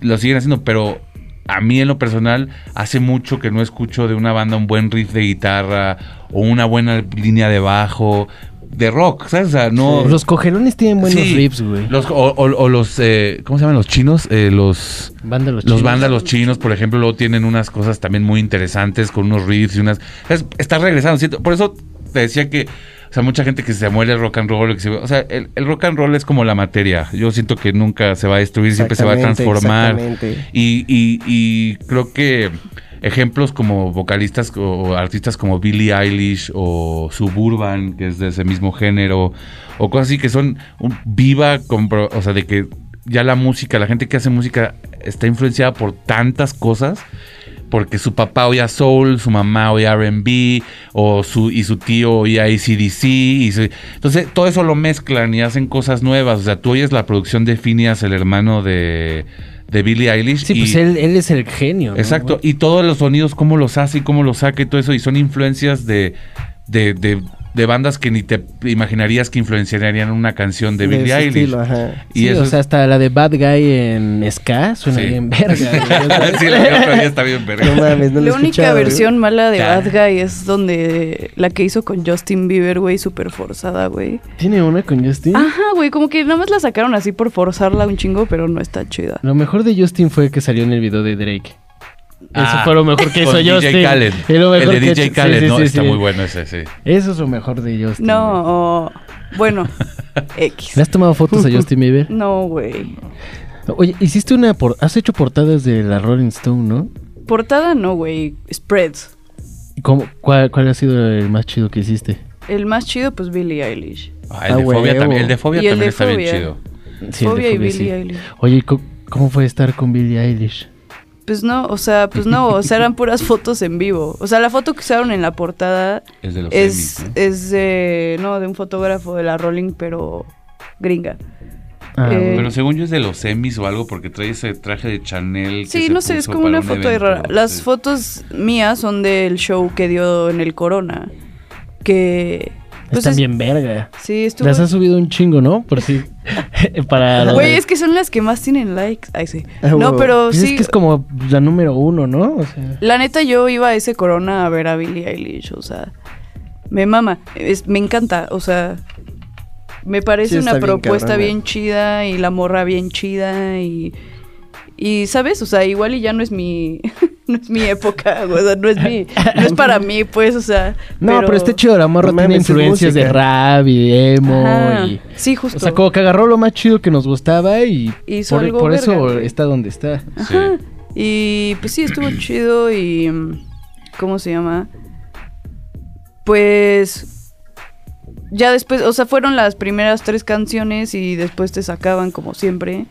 lo siguen haciendo, pero a mí en lo personal, hace mucho que no escucho de una banda un buen riff de guitarra o una buena línea de bajo, de rock, ¿sabes? O sea, no... Los cogerones tienen buenos Sí, riffs, güey. Los, o, o- o los, eh, ¿cómo se llaman los chinos? Eh, los... Banda los Los chinos. chinos, por ejemplo, luego tienen unas cosas también muy interesantes con unos riffs y unas... es- está regresando, ¿cierto? Por eso te decía que, o sea, mucha gente que se muere el rock and roll, que se- o sea, el, el rock and roll es como la materia. Yo siento que nunca se va a destruir, siempre se va a transformar. exactamente. Y, y, y creo que ejemplos como vocalistas o artistas como Billie Eilish o Suburban, que es de ese mismo género, o cosas así que son un- viva, o sea, de que ya la música, la gente que hace música está influenciada por tantas cosas. Porque su papá oía soul, su mamá oía R&B, o su, y su tío oía ACDC. Y su- entonces, todo eso lo mezclan y hacen cosas nuevas. O sea, tú oyes la producción de Phineas, el hermano de, de Billie Eilish. Sí, y- pues él, él es el genio. ¿no, Exacto, y todos los sonidos, cómo los hace y cómo los saca y todo eso, y son influencias de, de, de, de bandas que ni te imaginarías que influenciarían una canción de Billie Eilish. estilo, ajá. Y Sí, eso o sea, hasta la de Bad Guy en Ska suena Sí. bien verga. sí, la día, está bien verga. No mames, no lo la única versión mala de. Bad Guy es donde la que hizo con Justin Bieber, güey, súper forzada, güey. ¿Tiene una con Justin? Ajá, güey, como que nada más la sacaron así por forzarla un chingo, pero no está chida. Lo mejor de Justin fue que salió en el video de Drake. Eso Ah, fue lo mejor que hizo Justin. DJ Khaled. El de DJ Khaled, sí, no, sí, está sí. muy bueno ese, sí. Eso es lo mejor de Justin. No, bueno, ¿Le X. has tomado fotos a Justin Bieber? No, güey. Oye, hiciste una por... Has hecho portadas de la Rolling Stone, ¿no? Portada no, güey. Spreads. ¿Y cómo- cuál, ¿Cuál ha sido el más chido que hiciste? El más chido, pues Billie Eilish. Ah, el, Ah, de fobia también, el de fobia también de está bien Fobia. chido. Sí, el de Fobia y Fobia, Billie sí. Eilish. Oye, ¿y co- ¿cómo fue estar con Billie Eilish? Pues no, o sea, pues no, o sea, eran puras fotos en vivo. O sea, la foto que usaron en la portada Es de los es, es de, no, de un fotógrafo de la Rolling, pero gringa. Ah, Eh, bueno. Pero según yo es de los Emmys o algo porque trae ese traje de Chanel. que Sí, se no sé, es como una un foto ahí evento, rara. Las sí. fotos mías son del show que dio en el Corona. Que. Pues Están es- bien verga. Sí, estuvo. Las has subido un chingo, ¿no? Por si. para. Güey, de- es que son las que más tienen likes. Ay, sí. Ah, No, pero Pues sí. Es que es como la número uno, ¿no? O sea. La neta, yo iba a ese Corona a ver a Billie Eilish, o sea, me mama, es- me encanta, o sea, me parece Sí, una bien propuesta bien chida y la morra bien chida y, y sabes, o sea, igual y ya no es mi, no es mi época, o sea, no es mi, no es para mí, pues, o sea. No, pero, está chido, la morra tiene influencias de rap y de emo Ajá. y... Sí, justo. O sea, como que agarró lo más chido que nos gustaba y Hizo por, algo por eso güey. está donde está. Ajá. Y pues sí, estuvo chido y... ¿Cómo se llama? Pues... Ya después, o sea, fueron las primeras tres canciones y después te sacaban como siempre.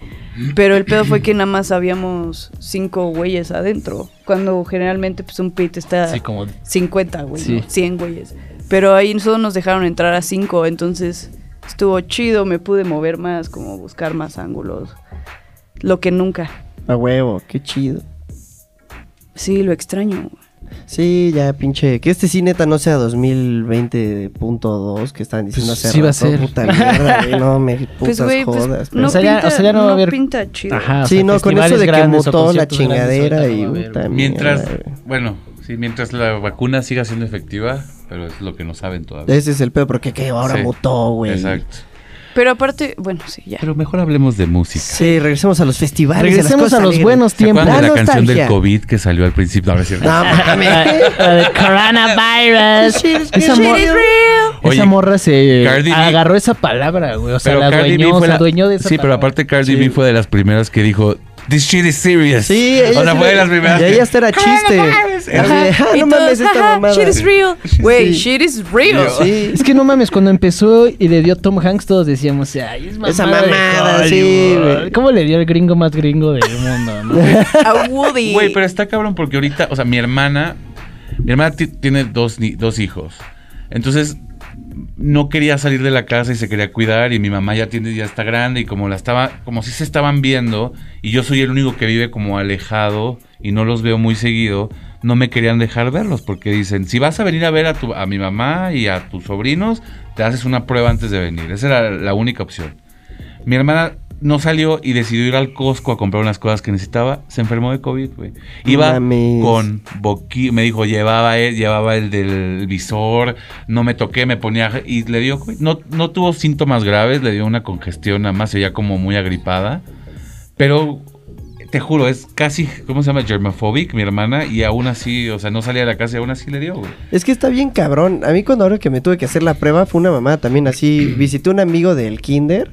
Pero el pedo fue que nada más habíamos cinco güeyes adentro. Cuando generalmente pues un pit está Así como... 50, güey, Sí. ¿no? 100 güeyes. Pero ahí solo nos dejaron entrar a cinco, entonces estuvo chido, me pude mover más, como buscar más ángulos. Lo que nunca. A huevo, qué chido. Sí, lo extraño. Sí, ya pinche. Que este sí neta no sea 2020.2 que están diciendo Pues hace sí va a ser. Puta mierda, güey. No me putas Pues, güey, pues, jodas. no, O sea, ya- pinta, o sea, ya no va a haber- pinta chido. Ajá, o sí, sea, no, con eso de que mutó la grandes chingadera y no haber, puta. Mientras, mierda, bueno, sí, mientras la vacuna siga siendo efectiva, pero es lo que no saben todavía. Ese es el pedo, porque que ahora Sí, mutó, güey. Exacto. Pero aparte, bueno, sí, ya. Pero mejor hablemos de música. Sí, regresemos a los festivales. Regresemos a cosas los alegres. buenos ¿Se tiempos. de La la canción del. COVID que salió al principio? No, no mames. De coronavirus. esa, mor- is esa Oye, morra se Cardi B- agarró esa palabra, güey. O sea, Pero la Cardi B dueñó, fue se la- adueñó de esa Sí, pero palabra. aparte Cardi Sí. B fue de las primeras que dijo, This shit is serious. Sí, ella o sea, fue de las primeras. Y que- ella hasta era chiste. Así de, "Ah, Y no mames esta "Ajá, mamada. Shit is real. Güey, shit is real. Sí. Es que no mames, cuando empezó y le dio Tom Hanks, todos decíamos, ay, es mamada Esa de mamada, sí, Hollywood". güey. ¿Cómo le dio el gringo más gringo del mundo, no? A Woody. Güey, pero está cabrón porque ahorita, o sea, mi hermana, mi hermana ti- tiene dos, dos hijos. Entonces, no quería salir de la casa y se quería cuidar y mi mamá ya tiene, ya está grande y como la estaba, como si se estaban viendo y yo soy el único que vive como alejado y no los veo muy seguido, no me querían dejar verlos porque dicen, si vas a venir a ver a, tu, a mi mamá y a tus sobrinos, te haces una prueba antes de venir. Esa era la única opción. Mi hermana no salió y decidió ir al Costco a comprar unas cosas que necesitaba. Se enfermó de COVID, güey. Iba Mames. con boqui... Me dijo, llevaba él, llevaba el del visor, no me toqué, me ponía... Y le dio... COVID. No, no tuvo síntomas graves, le dio una congestión, nada más se veía como muy agripada. Pero... Te juro, es casi, ¿cómo se llama? Germophobic, mi hermana, y aún así, o sea, no salía de la casa y aún así le dio, güey. Es que está bien cabrón. A mí cuando ahora que me tuve que hacer la prueba fue una mamá también así. Visité un amigo del kinder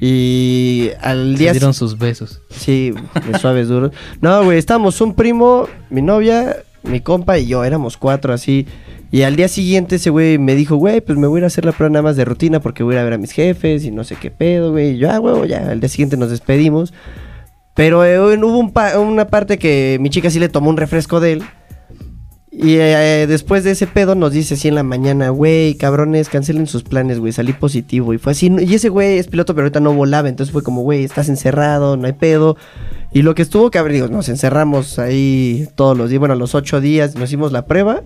y al Se día... dieron sus besos. Sí, de suaves duros. No, güey, estábamos un primo, mi novia, mi compa y yo, éramos cuatro así. Y al día siguiente ese güey me dijo, güey, pues me voy a ir a hacer la prueba nada más de rutina porque voy a ir a ver a mis jefes y no sé qué pedo, güey. Y yo, ah, güey, ya, al día siguiente nos despedimos. Pero eh, hubo un pa- una parte que mi chica sí le tomó un refresco de él. Y eh, después de ese pedo nos dice así en la mañana, güey, cabrones, cancelen sus planes, güey, salí positivo. Y fue así, y ese güey es piloto, pero ahorita no volaba, entonces fue como, güey, estás encerrado, no hay pedo. Y lo que estuvo cabrón, digo, nos encerramos ahí todos los días, bueno, a los ocho días nos hicimos la prueba,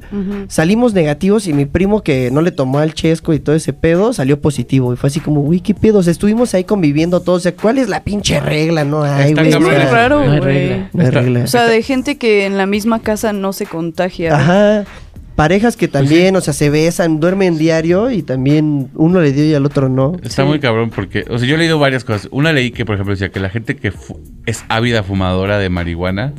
salimos negativos y mi primo que no le tomó al chesco y todo ese pedo salió positivo. Y fue así como, güey, qué pedo, o sea, estuvimos ahí conviviendo todos, o sea, ¿cuál es la pinche regla? No hay, güey. Es muy raro, no hay güey. regla. No hay regla. O sea, de gente que en la misma casa no se contagia. Ajá. Parejas que Pues también, o sea, se besan, duermen diario y también uno le dio y al otro no. Está Sí. muy cabrón porque, o sea, yo he leído varias cosas. Una leí que, por ejemplo, decía que la gente que es ávida fumadora de marihuana,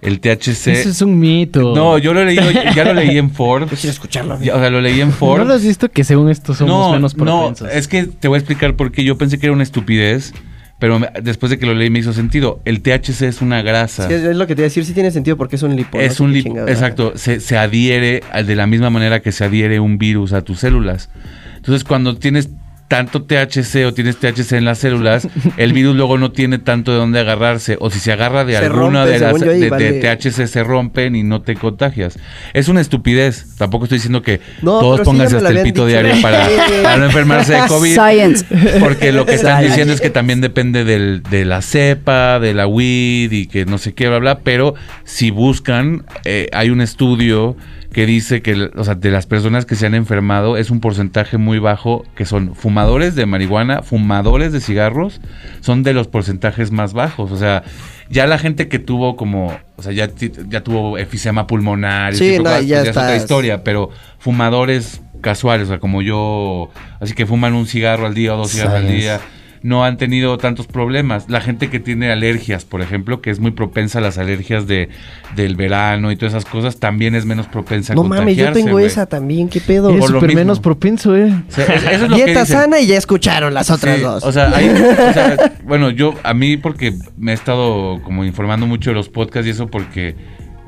el THC... Eso es un mito. No, yo lo he leído, ya lo leí en Forbes. Quiero escucharlo. Ya, o sea, lo leí en ¿No Forbes. lo has visto que según esto somos no, menos no, propensos? es que te voy a explicar por qué yo pensé que era una estupidez, pero me- después de que lo leí me hizo sentido. El THC es una grasa. Sí, es, lo que te iba a decir, sí tiene sentido porque es un lipo. es no un lipo, exacto, se, se adhiere de la misma manera que se adhiere un virus a tus células. Entonces, cuando tienes tanto THC o tienes THC en las células, el virus luego no tiene tanto de dónde agarrarse. O si se agarra de Se alguna rompe, de las según yo, ahí de, de vale. THC se rompen y no te contagias. Es una estupidez. Tampoco estoy diciendo que No, todos sí pónganse me hasta el pito diario para, para no enfermarse de COVID. Science. Porque lo que están Science. diciendo es que también depende del, de la cepa, de la weed y que no sé qué, bla, bla. Pero si buscan, eh, hay un estudio que dice que o sea, de las personas que se han enfermado es un porcentaje muy bajo, que son fumadores de marihuana, fumadores de cigarros, son de los porcentajes más bajos. O sea, ya la gente que tuvo como, o sea, ya, ya tuvo efisema pulmonar, y Sí, no, cosas, ya pues es otra historia, pero fumadores casuales, o sea, como yo, así que fuman un cigarro al día o dos cigarros al día, no han tenido tantos problemas. La gente que tiene alergias, por ejemplo, que es muy propensa a las alergias de, del verano y todas esas cosas, también es menos propensa a No mames, yo contagiarse, tengo esa también, ¿qué pedo? Lo súper menos propenso, eh. O sea, es- eso es lo que Dieta sana y ya escucharon las otras Sí, dos. O sea, hay- o sea, bueno, yo, a mí porque me he estado como informando mucho de los podcasts y eso porque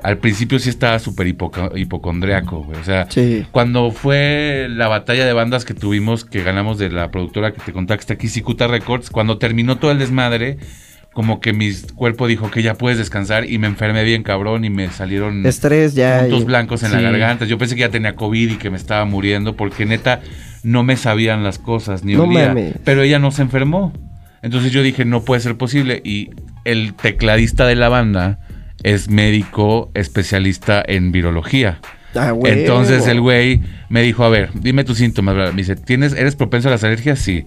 al principio sí estaba súper hipocondriaco, güey. O sea, Sí. cuando fue la batalla de bandas que tuvimos, que ganamos de la productora que te está aquí, Cicuta Records, cuando terminó todo el desmadre, como que mi cuerpo dijo que ya puedes descansar y me enfermé bien cabrón y me salieron Estrés ya. puntos y- blancos en Sí. la garganta. Yo pensé que ya tenía COVID y que me estaba muriendo porque neta no me sabían las cosas ni No olía. mames. Pero ella no se enfermó. Entonces yo dije, no puede ser posible. Y el tecladista de la banda es médico especialista en virología. Ah. Entonces el güey me dijo, a ver, dime tus síntomas. Me dice, ¿tienes, ¿eres propenso a las alergias? Sí.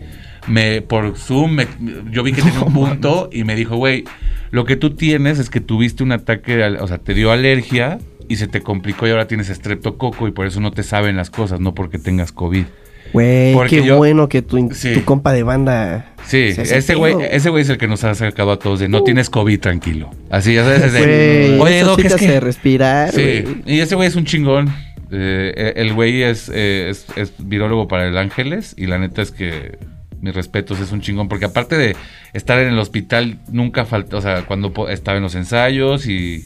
Me, por Zoom, me- yo vi que tenía un punto y me dijo, güey, lo que tú tienes es que tuviste un ataque, o sea, te dio alergia y se te complicó y ahora tienes estreptococo y por eso no te saben las cosas, no porque tengas COVID. Güey, qué yo- bueno que tu, Sí. tu compa de banda. Sí, ese güey, ese güey es el que nos ha sacado a todos de no tienes COVID, tranquilo. Así, ya sabes, es de, Güey, oye, Doc, es hace que... respirar. Sí, y ese güey es un chingón. Eh, el güey es, eh, es, es virólogo para el Ángeles y la neta es que mis respetos es un chingón porque aparte de estar en el hospital nunca falta, o sea, cuando estaba en los ensayos y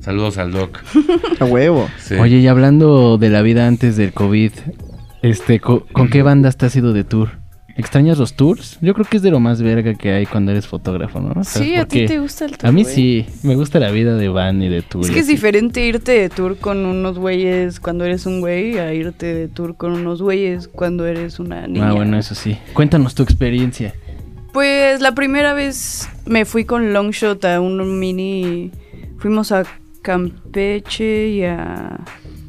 saludos al doc. A huevo. Sí. Oye, y hablando de la vida antes del COVID, este, co- ¿con, qué bandas te has ido de tour? ¿Extrañas los tours? Yo creo que es de lo más verga que hay cuando eres fotógrafo, ¿no? ¿Sabes Sí, a ti te gusta el tour. A mí güey. sí, me gusta la vida de van y de tour. Es que es así. diferente irte de tour con unos güeyes cuando eres un güey a irte de tour con unos güeyes cuando eres una niña. Ah, bueno, eso sí. Cuéntanos tu experiencia. Pues la primera vez me fui con Longshot a un mini. Fuimos a Campeche y a.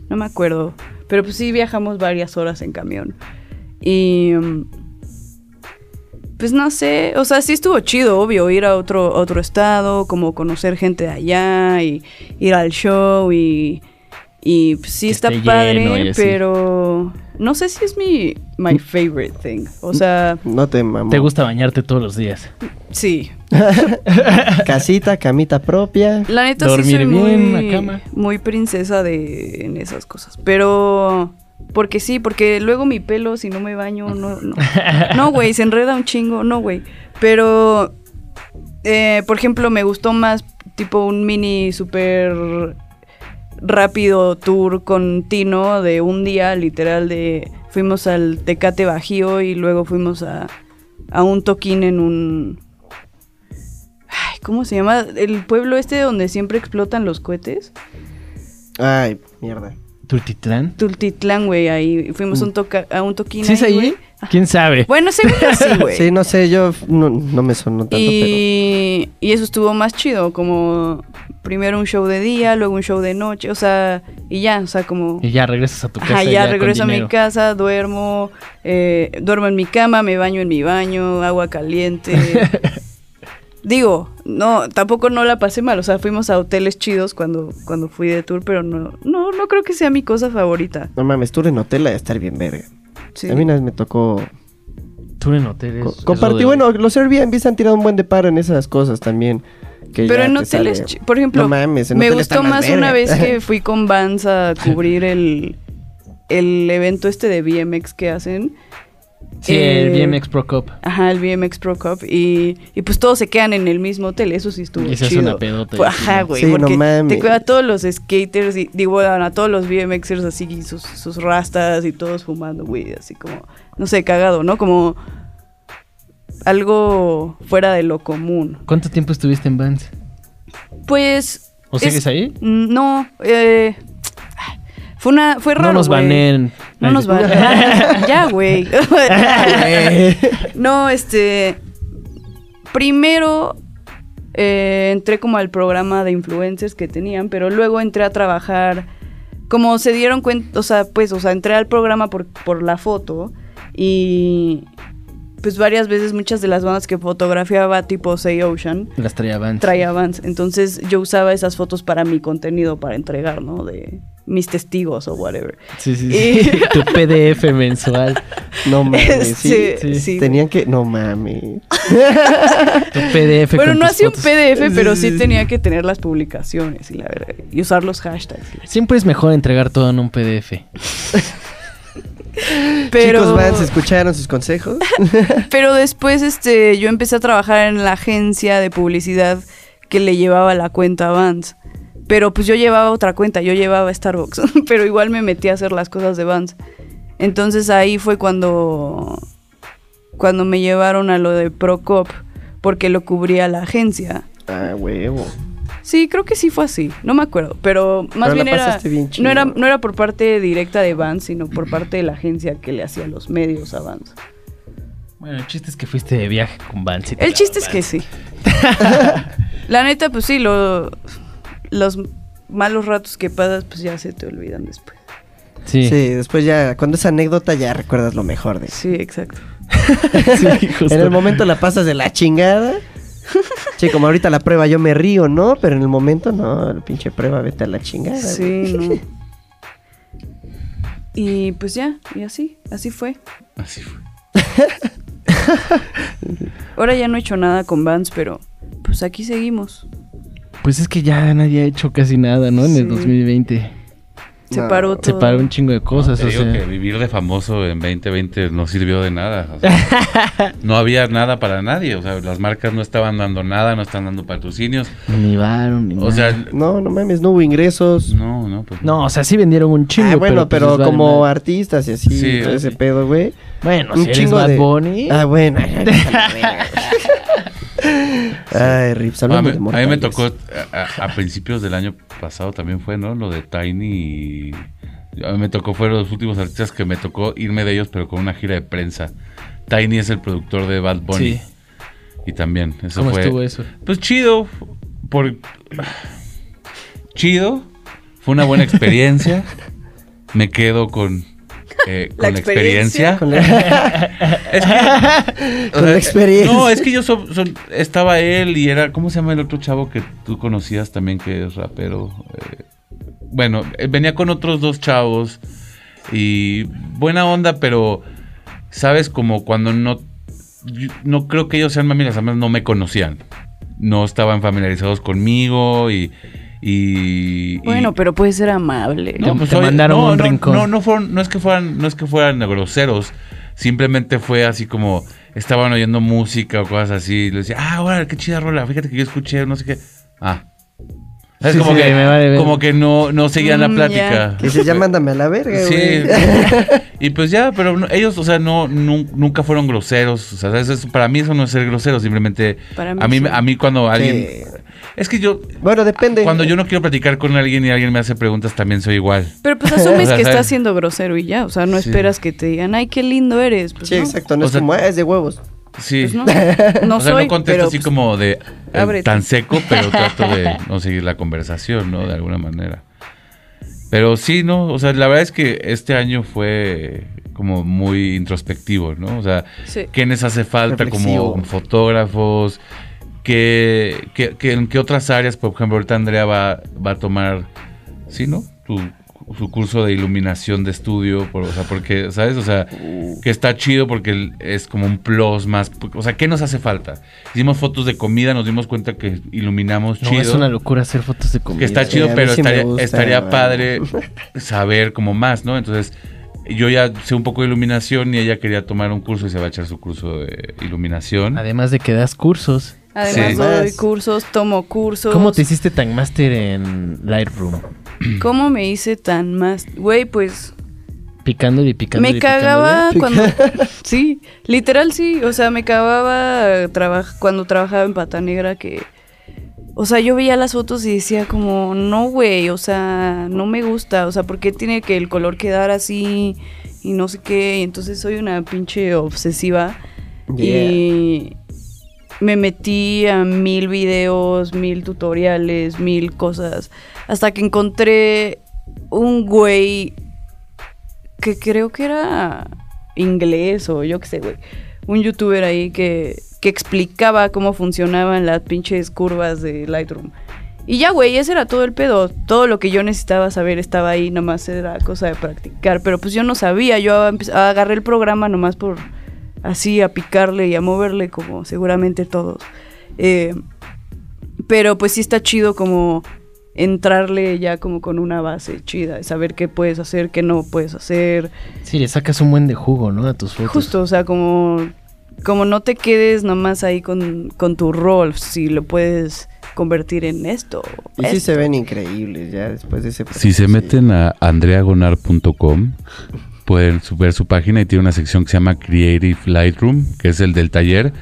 No me acuerdo. Pero pues sí viajamos varias horas en camión. Y. mm, Pues no sé. O sea, sí estuvo chido, obvio, ir a otro, otro estado, como conocer gente de allá y ir al show y. Y pues, sí Que está padre, pero. No sé si es mi. My favorite thing. O sea, No te. ¿Te gusta bañarte todos los días? sí. Casita, camita propia. La neta Dormir sí soy bien, muy, la cama. muy princesa de en esas cosas. Pero porque sí, porque luego mi pelo si no me baño no no. No, güey, se enreda un chingo, no, güey. Pero eh, por ejemplo, me gustó más tipo un mini super rápido tour con Tino de un día, literal de fuimos al Tecate Bajío y luego fuimos a a un toquín en un Ay, ¿cómo se llama? El pueblo este donde siempre explotan los cohetes. Ay, mierda. ¿Tultitlán? Tultitlán, güey, ahí fuimos a un toca- a un toquín ¿Sí es ahí. ¿Quién sabe? Bueno, según yo sí, güey. Sí, no sé, yo no, no me sonó tanto, y, y eso estuvo más chido, como primero un show de día, luego un show de noche, o sea, y ya, o sea, como... Y ya regresas a tu casa. Ajá, ya con regreso a mi casa, duermo, eh, duermo en mi cama, me baño en mi baño, agua caliente. Digo, no, tampoco no la pasé mal, o sea, fuimos a hoteles chidos cuando, cuando fui de tour, pero no, no, no creo que sea mi cosa favorita. pero... No mames, tour en hotel ha de estar bien verga. Sí. A mí una vez me tocó... Tour en hoteles. co- compartí, de- bueno, los Airbnb se han tirado un buen de paro en esas cosas también. que Pero en te hoteles, sale- por ejemplo, No mames, en me hotel gustó más verga. una vez que fui con Vans a cubrir el, el evento este de BMX que hacen. Sí, el Eh, BMX Pro Cup. Ajá, el BMX Pro Cup. Y, y pues todos se quedan en el mismo hotel. Eso sí estuvo Y hace chido. una pedota Pues, Ajá, güey. Sí, no porque mames. te queda a todos los skaters y digo, a todos los BMXers así, y sus, sus rastas y todos fumando, güey. Así como, no sé, cagado, ¿no? Como algo fuera de lo común. ¿Cuánto tiempo estuviste en Vans? Pues... ¿O es- sigues ahí? Mm, No, eh, fue una, fue raro, no nos güey. baneen. No nos van. ya, güey. no, este. Primero eh, entré como al programa de influencers que tenían, pero luego entré a trabajar. Como se dieron cuenta, o sea, pues, o sea, entré al programa por, por la foto y pues varias veces muchas de las bandas que fotografiaba, tipo Say Ocean, Las traía Vans. traía Vans. Entonces yo usaba esas fotos para mi contenido, para entregar, ¿no? De mis testigos o whatever. Sí, sí, Y- sí. tu PDF mensual. No mames, sí. Este, sí. sí. Tenían que. No mames. Tu PDF. Bueno, con no hacía un. PDF, pero sí, tenía que tener las publicaciones y, la verdad, y usar los hashtags. Siempre es mejor entregar todo en un PDF. Pero, Chicos, Vans, ¿escucharon sus consejos? pero después este, yo empecé a trabajar en la agencia de publicidad que le llevaba la cuenta a Vans. Pero pues yo llevaba otra cuenta, yo llevaba Starbucks, pero igual me metí a hacer las cosas de Vans. Entonces ahí fue cuando, cuando me llevaron a lo de Procop, porque lo cubría la agencia. Ah, huevo. Sí, creo que sí fue así. No me acuerdo, pero más Pero bien era bien no era chido. no era por parte directa de Vans, sino por parte de la agencia que le hacía los medios a Vans. Bueno, el chiste es que fuiste de viaje con Vans. y El chiste es que sí. la neta, pues sí, lo, los malos ratos que pasas, pues ya se te olvidan después. Sí. Sí. después ya, cuando es anécdota, ya recuerdas lo mejor de Sí, exacto. Sí, justo. En el momento la pasas de la chingada. Sí, como ahorita la prueba yo me río, ¿no? Pero en el momento no, la pinche prueba vete a la chingada. Sí, no. Y pues ya, y así, así fue. Así fue. Ahora ya no he hecho nada con Vans, pero pues aquí seguimos. Pues es que ya nadie ha hecho casi nada, ¿no? En el Sí. 2020. Se No, paró Se todo. paró un chingo de cosas, Te o digo sea. que vivir de famoso en 2020 no sirvió de nada. o sea, no había nada para nadie. O sea, las marcas no estaban dando nada, no están dando patrocinios. Ni Baron, ni O nada. sea, No, no mames, no hubo ingresos. no, no, pues No, o sea, sí vendieron un chingo. ah, bueno, pues, pero, vale como artistas y así, Sí, todo ese sí. pedo, güey. Bueno, un si eres chingo Bad de- Bunny. Ah, bueno. ay, Rips, a mí, de a mí me tocó a, principios del año pasado también fue, ¿no? Lo de Tiny y... A mí me tocó, fueron los últimos artistas que me tocó irme de ellos, pero con una gira de prensa. Tiny es el productor de Bad Bunny. Sí. Y también, eso ¿Cómo fue... estuvo eso? Pues chido, por... Chido, fue una buena experiencia. Me quedo con... eh, con La experiencia. Con la- Es que, Con la experiencia. No, es que yo so- estaba él y era, ¿cómo se llama el otro chavo que tú conocías también que es rapero? Eh, bueno, eh, venía con otros dos chavos y buena onda, pero sabes como cuando no, no creo que ellos sean mamilas, además no me conocían, no estaban familiarizados conmigo y, y- y- Bueno, pero puede ser amable. Te- te mandaron no, un no, rincón. No, no fueron, no es que fueran, no es que fueran groseros. Simplemente fue así como estaban oyendo música o cosas así. Y le decía, ah, órale, qué chida rola. Fíjate que yo escuché, no sé qué. Ah. Es Sí, como, sí, que, me vale ver. como que no, no seguían la Mm, plática. Que dices, ya mándame a la verga, Sí. güey. y pues ya, pero no- ellos, o sea, no, nun- nunca fueron groseros. O sea, eso es- para mí eso no es ser grosero. Simplemente Para mí a mí, sí. a mí cuando alguien, Sí. Es que yo Bueno, depende. cuando yo no quiero platicar con alguien y alguien me hace preguntas también soy igual. Pero pues asumes O sea, que ¿sabes? estás siendo grosero y ya. O sea, no Sí. esperas que te digan, ay, qué lindo eres. Pues Sí, no. exacto. No O es sea- como, ah, es de huevos. Sí. Pues no. No o sea, soy, no contesto pero, así pues, como de eh, tan seco, pero trato de no seguir la conversación, ¿no? De alguna manera. Pero sí, ¿no? O sea, la verdad es que este año fue como muy introspectivo, ¿no? O sea, Sí. ¿qué les hace falta Reflexivo. como fotógrafos? ¿Qué, qué, qué- en qué otras áreas, por ejemplo, ahorita Andrea va, va a tomar, sí, ¿no? Tu- su curso de iluminación de estudio, por- o sea, porque, ¿sabes? O sea, que está chido porque es como un plus más. O sea, ¿qué nos hace falta? Hicimos fotos de comida, nos dimos cuenta que iluminamos No, chido. es una locura hacer fotos de comida. que está chido, pero sí estaría, gusta, estaría padre saber como más, ¿no? Entonces, yo ya sé un poco de iluminación y ella quería tomar un curso y se va a echar su curso de iluminación. Además de que das cursos. Además Sí. doy cursos, tomo cursos. ¿Cómo te hiciste tan máster en Lightroom? ¿Cómo me hice tan más? Güey, pues Picándole y picándole. Me picándole. cagaba cuando... sí, literal sí. O sea, me cagaba traba- cuando trabajaba en Pata Negra que... O sea, yo veía las fotos y decía como, no, güey, o sea, no me gusta. O sea, ¿por qué tiene que el color quedar así y no sé qué? Y entonces soy una pinche obsesiva. Y me metí a mil videos, mil tutoriales, mil cosas. Hasta que encontré un güey que creo que era inglés o yo qué sé, güey. Un youtuber ahí que, que explicaba cómo funcionaban las pinches curvas de Lightroom. Y ya, güey, ese era todo el pedo. Todo lo que yo necesitaba saber estaba ahí, nomás era cosa de practicar. Pero pues yo no sabía, yo agarré el programa nomás por así a picarle y a moverle como seguramente todos. Eh, pero pues sí está chido como entrarle ya como con una base chida, saber qué puedes hacer, qué no puedes hacer. Sí, le sacas un buen de jugo, ¿no? A tus fotos. Justo, o sea, como, como no te quedes nomás ahí con, con tu rol, si lo puedes convertir en esto. Y sí se ven increíbles ya después de ese Si se proceso, meten a andreagonar.com, pueden ver su página y tiene una sección que se llama Creative Lightroom, que es el del taller.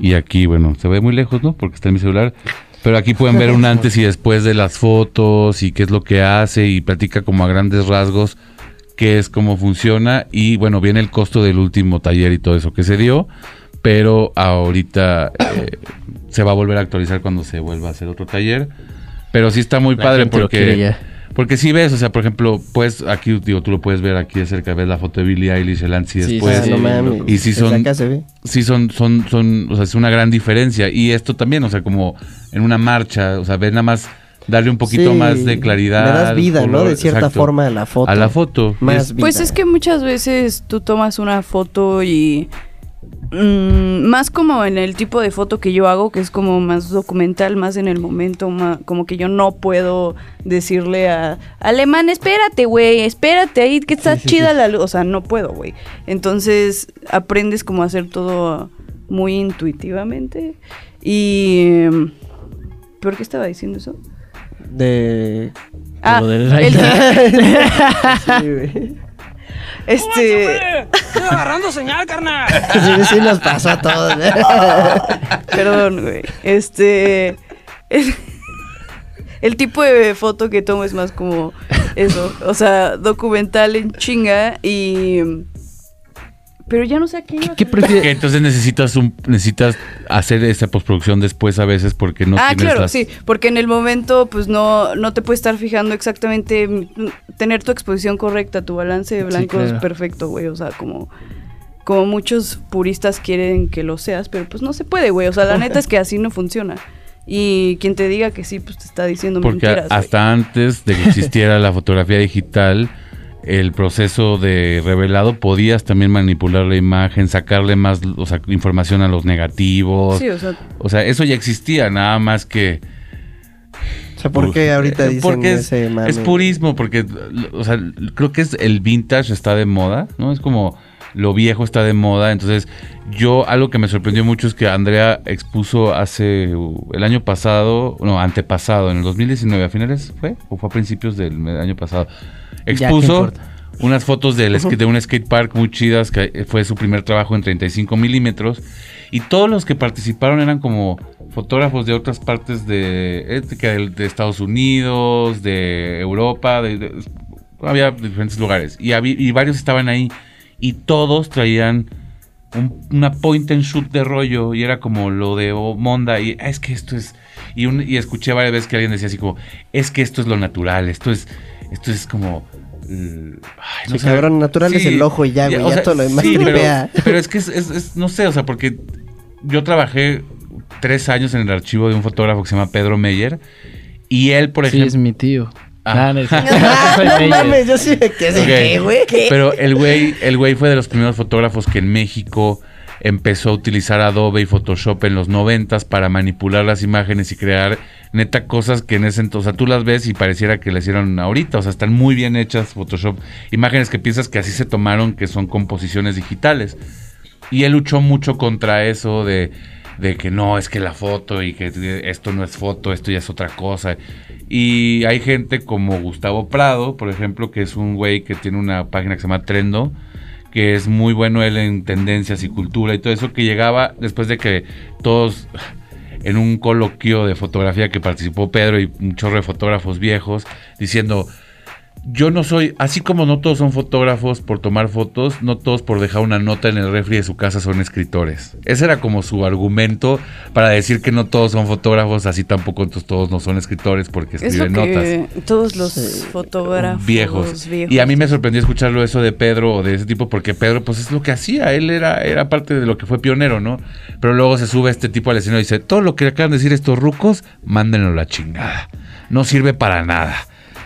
Y aquí, bueno, se ve muy lejos, ¿no? Porque está en mi celular. Pero aquí pueden ver un antes y después de las fotos y qué es lo que hace y platica como a grandes rasgos qué es, cómo funciona. Y bueno, viene el costo del último taller y todo eso que se dio. Pero ahorita eh, se va a volver a actualizar cuando se vuelva a hacer otro taller. Pero sí está muy La padre porque... Porque si ves, o sea, por ejemplo, pues aquí, digo, tú lo puedes ver aquí de cerca, ves la foto de Billie Eilish, el antes y Sí, después. Ah, no mames. Y sí son, acá se ve. sí son, son, son, o sea, es una gran diferencia. Y esto también, o sea, como en una marcha, o sea, ves nada más darle un poquito Sí, más de claridad. Le das vida, ¿no? De cierta exacto, forma a la foto. A la foto. Más Es- vida. Pues es que muchas veces tú tomas una foto y mm, más como en el tipo de foto que yo hago, que es como más documental, más en el momento, como que yo no puedo decirle a alemán, espérate, güey, espérate ahí que está chida la luz, o sea, no puedo, güey. Entonces aprendes como a hacer todo muy intuitivamente y ¿por qué estaba diciendo eso? De... Ah, del el- Sí, güey. Este Estoy agarrando señal, carnal. Sí, sí nos pasó a todos. ¿eh? Perdón, güey. Este. El, el tipo de foto que tomo es más como eso. O sea, documental en chinga y. Pero ya no sé a qué iba. ¿Qué prefieres? que entonces necesitas un, necesitas hacer esa postproducción después a veces porque no ah, tienes claro, las- sí, porque en el momento pues no, no te puedes estar fijando exactamente, mm, tener tu exposición correcta, tu balance de blanco es claro. perfecto, güey, o sea, como, como muchos puristas quieren que lo seas, pero pues no se puede, güey, o sea, la neta es que así no funciona. Y quien te diga que sí, pues te está diciendo Porque mentiras. güey. hasta antes de que existiera la fotografía digital, el proceso de revelado podías también manipular la imagen, sacarle más o sea, información a los negativos. Sí, o sea, O sea, eso ya existía, nada más que... O sea, ¿por qué ahorita Eh, dicen porque es, ese mame? es purismo, porque, o sea, creo que es el vintage está de moda, ¿no? Es como lo viejo está de moda, entonces yo algo que me sorprendió mucho es que Andrea expuso hace uh, el año pasado, no, antepasado, en el 2019, a finales fue, o fue a principios del año pasado, ¿qué expuso unas fotos del de un skate park muy chidas, que fue su primer trabajo en 35 milímetros, y todos los que participaron eran como fotógrafos de otras partes de, eh, de, Estados Unidos, de Europa, de, de- había diferentes lugares, y, habí- y varios estaban ahí, y todos traían un- una point and shoot de rollo, y era como lo de Monda, y "Ah, es que esto es, y, un- y escuché varias veces que alguien decía así como, es que esto es lo natural, esto es, esto es como... eh, ay, Sí, sé. cabrón, natural es el ojo y ya, güey, o ya sea, todo lo demás sí, pero, tripea. pero es que es, es- es- no sé, o sea, porque yo trabajé tres años en el archivo de un fotógrafo que se llama Pedro Meyer y él, por Sí, ejemplo... es mi tío. Ah. Ah, no, Ah, no mames, yo sí me quedé. Ok. ¿Qué, güey? Pero el güey, el güey fue de los primeros fotógrafos que en México empezó a utilizar Adobe y Photoshop en los noventas para manipular las imágenes y crear neta cosas que en ese entonces, o sea, tú las ves y pareciera que las hicieron ahorita, o sea, están muy bien hechas Photoshop, imágenes que piensas que así se tomaron, que son composiciones digitales. Y él luchó mucho contra eso de, de que no, es que la foto y que esto no es foto, esto ya es otra cosa. Y hay gente como Gustavo Prado, por ejemplo, que es un güey que tiene una página que se llama Trendo, que es muy bueno él en tendencias y cultura y todo eso, que llegaba después de que todos en un coloquio de fotografía que participó Pedro y un chorro de fotógrafos viejos, diciendo, yo no soy, así como no todos son fotógrafos por tomar fotos, no todos por dejar una nota en el refri de su casa son escritores. Ese era como su argumento para decir que no todos son fotógrafos, así tampoco entonces todos no son escritores porque escriben que notas. todos los fotógrafos Viejos. viejos. Y a mí me sorprendió escucharlo eso de Pedro o de ese tipo, porque Pedro, pues es lo que hacía. Él era, era parte de lo que fue pionero, ¿no? Pero luego se sube este tipo al escenario y dice: Todo lo que acaban de decir estos rucos, mándenlo a la chingada. No sirve para nada.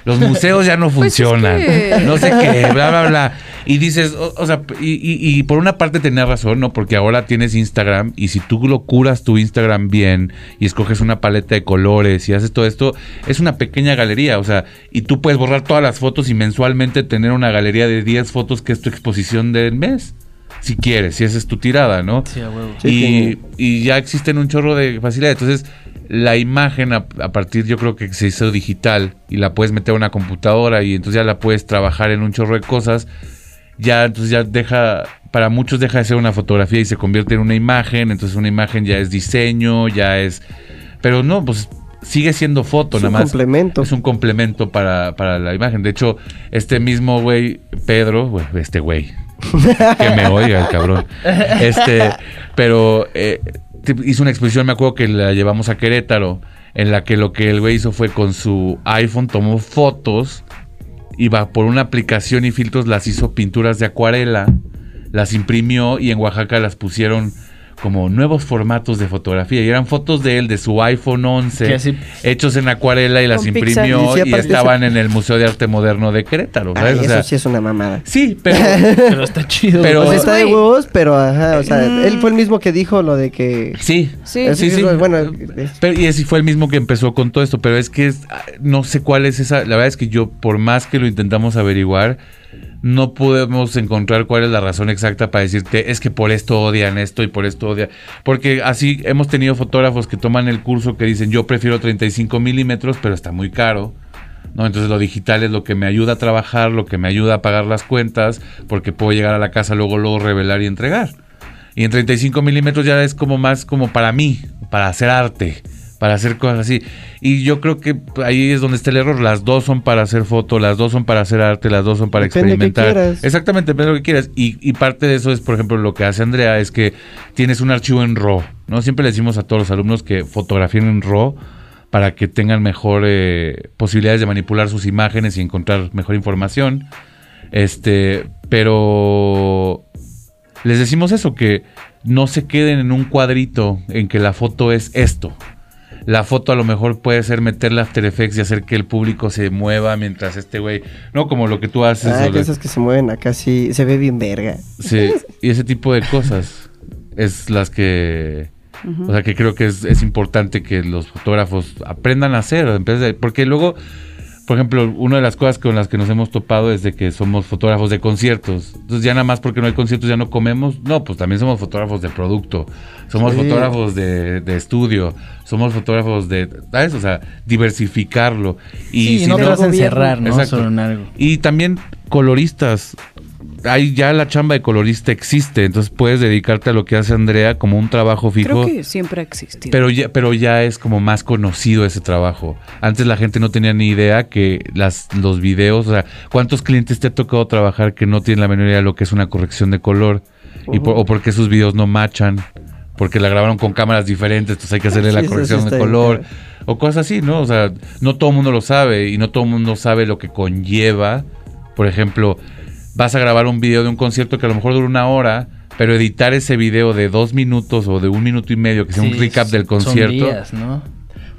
Los museos ya no Pues es funcionan. que- No sé qué, bla, bla, bla. Y dices, o, o sea, y, y- y por una parte tenía razón, ¿no? Porque ahora tienes Instagram y si tú lo curas tu Instagram bien y escoges una paleta de colores y haces todo esto, es una pequeña galería, o sea, y tú puedes borrar todas las fotos y mensualmente tener una galería de 10 fotos que es tu exposición del mes. Si quieres, si esa es tu tirada, ¿no? Sí, a huevo. Sí, y, y ya existen un chorro de facilidades. Entonces, la imagen a, a partir, yo creo que se hizo digital y la puedes meter a una computadora y entonces ya la puedes trabajar en un chorro de cosas. Ya, entonces ya deja, para muchos deja de ser una fotografía y se convierte en una imagen. Entonces, una imagen ya es diseño, ya es. Pero no, pues sigue siendo foto, Es nada un más. complemento. Es un complemento para, para la imagen. De hecho, este mismo güey, Pedro, este güey, que me oiga el cabrón. Este, pero eh, hizo una exposición, me acuerdo que la llevamos a Querétaro, en la que lo que el güey hizo fue con su iPhone tomó fotos, iba por una aplicación y filtros, las hizo pinturas de acuarela, las imprimió y en Oaxaca las pusieron como nuevos formatos de fotografía y eran fotos de él de su iPhone 11 Que así- hechos en acuarela y las imprimió Y estaban en el Museo de Arte Moderno de Querétaro Ay, ¿sabes? O eso sea, sí es una mamada. sí pero Pero está chido. Pero- O sea, güey. está de huevos, pero ajá, o sea, Mm. él fue el mismo que dijo lo de que... sí Sí, sí, Bueno, Pero, y ese fue el mismo que empezó con todo esto, pero es que es- ah, no sé cuál es esa. La verdad es que yo, por más que lo intentamos averiguar, no podemos encontrar cuál es la razón exacta para decirte es que por esto odian esto y por esto odian. Porque así hemos tenido fotógrafos que toman el curso que dicen yo prefiero 35 milímetros, pero está muy caro. ¿no? Entonces lo digital es lo que me ayuda a trabajar, lo que me ayuda a pagar las cuentas, porque puedo llegar a la casa luego, luego revelar y entregar. Y en 35 milímetros ya es como más como para mí, para hacer arte, para hacer cosas así. Y yo creo que ahí es donde está el error. Las dos son para hacer foto, las dos son para hacer arte, las dos son para Depende de qué experimentar. quieras. Exactamente, depende de lo que quieras. Y, y parte de eso es, por ejemplo, lo que hace Andrea, es que tienes un archivo en RAW. ¿no? Siempre le decimos a todos los alumnos que fotografíen en RAW para que tengan mejor eh, posibilidades de manipular sus imágenes y encontrar mejor información. Este, pero les decimos eso, que no se queden en un cuadrito en que la foto es esto. La foto a lo mejor puede ser meterle After Effects y hacer que el público se mueva mientras este güey, no como lo que tú haces. Ah, lo- esas que se mueven acá sí, se ve bien verga. Sí, y ese tipo de cosas es las que, o sea, que creo que es, es importante que los fotógrafos aprendan a hacer, de- porque luego, por ejemplo, una de las cosas con las que nos hemos topado es de que somos fotógrafos de conciertos. Entonces ya nada más porque no hay conciertos ya no comemos, no, pues también somos fotógrafos de producto, somos Sí. fotógrafos de, de estudio, somos fotógrafos de, ¿sabes? O sea, diversificarlo. Y Sí, si no te no- vas a encerrar, ¿no? Exacto. Solo en algo. y también coloristas. Ahí ya la chamba de colorista existe, entonces puedes dedicarte a lo que hace Andrea como un trabajo fijo. Creo que siempre ha existido. Pero ya, pero ya es como más conocido ese trabajo. Antes la gente no tenía ni idea que las, los videos, o sea, ¿cuántos clientes te ha tocado trabajar que no tienen la menor idea de lo que es una corrección de color? y por- o porque sus videos no machan, porque la grabaron con cámaras diferentes, entonces hay que hacerle Sí, la sí corrección de color. O cosas así, ¿no? O sea, no todo el mundo lo sabe y no todo el mundo sabe lo que conlleva. Por ejemplo, vas a grabar un video de un concierto que a lo mejor dura una hora, pero editar ese video de dos minutos o de un minuto y medio, que sea un recap del concierto. días, ¿no?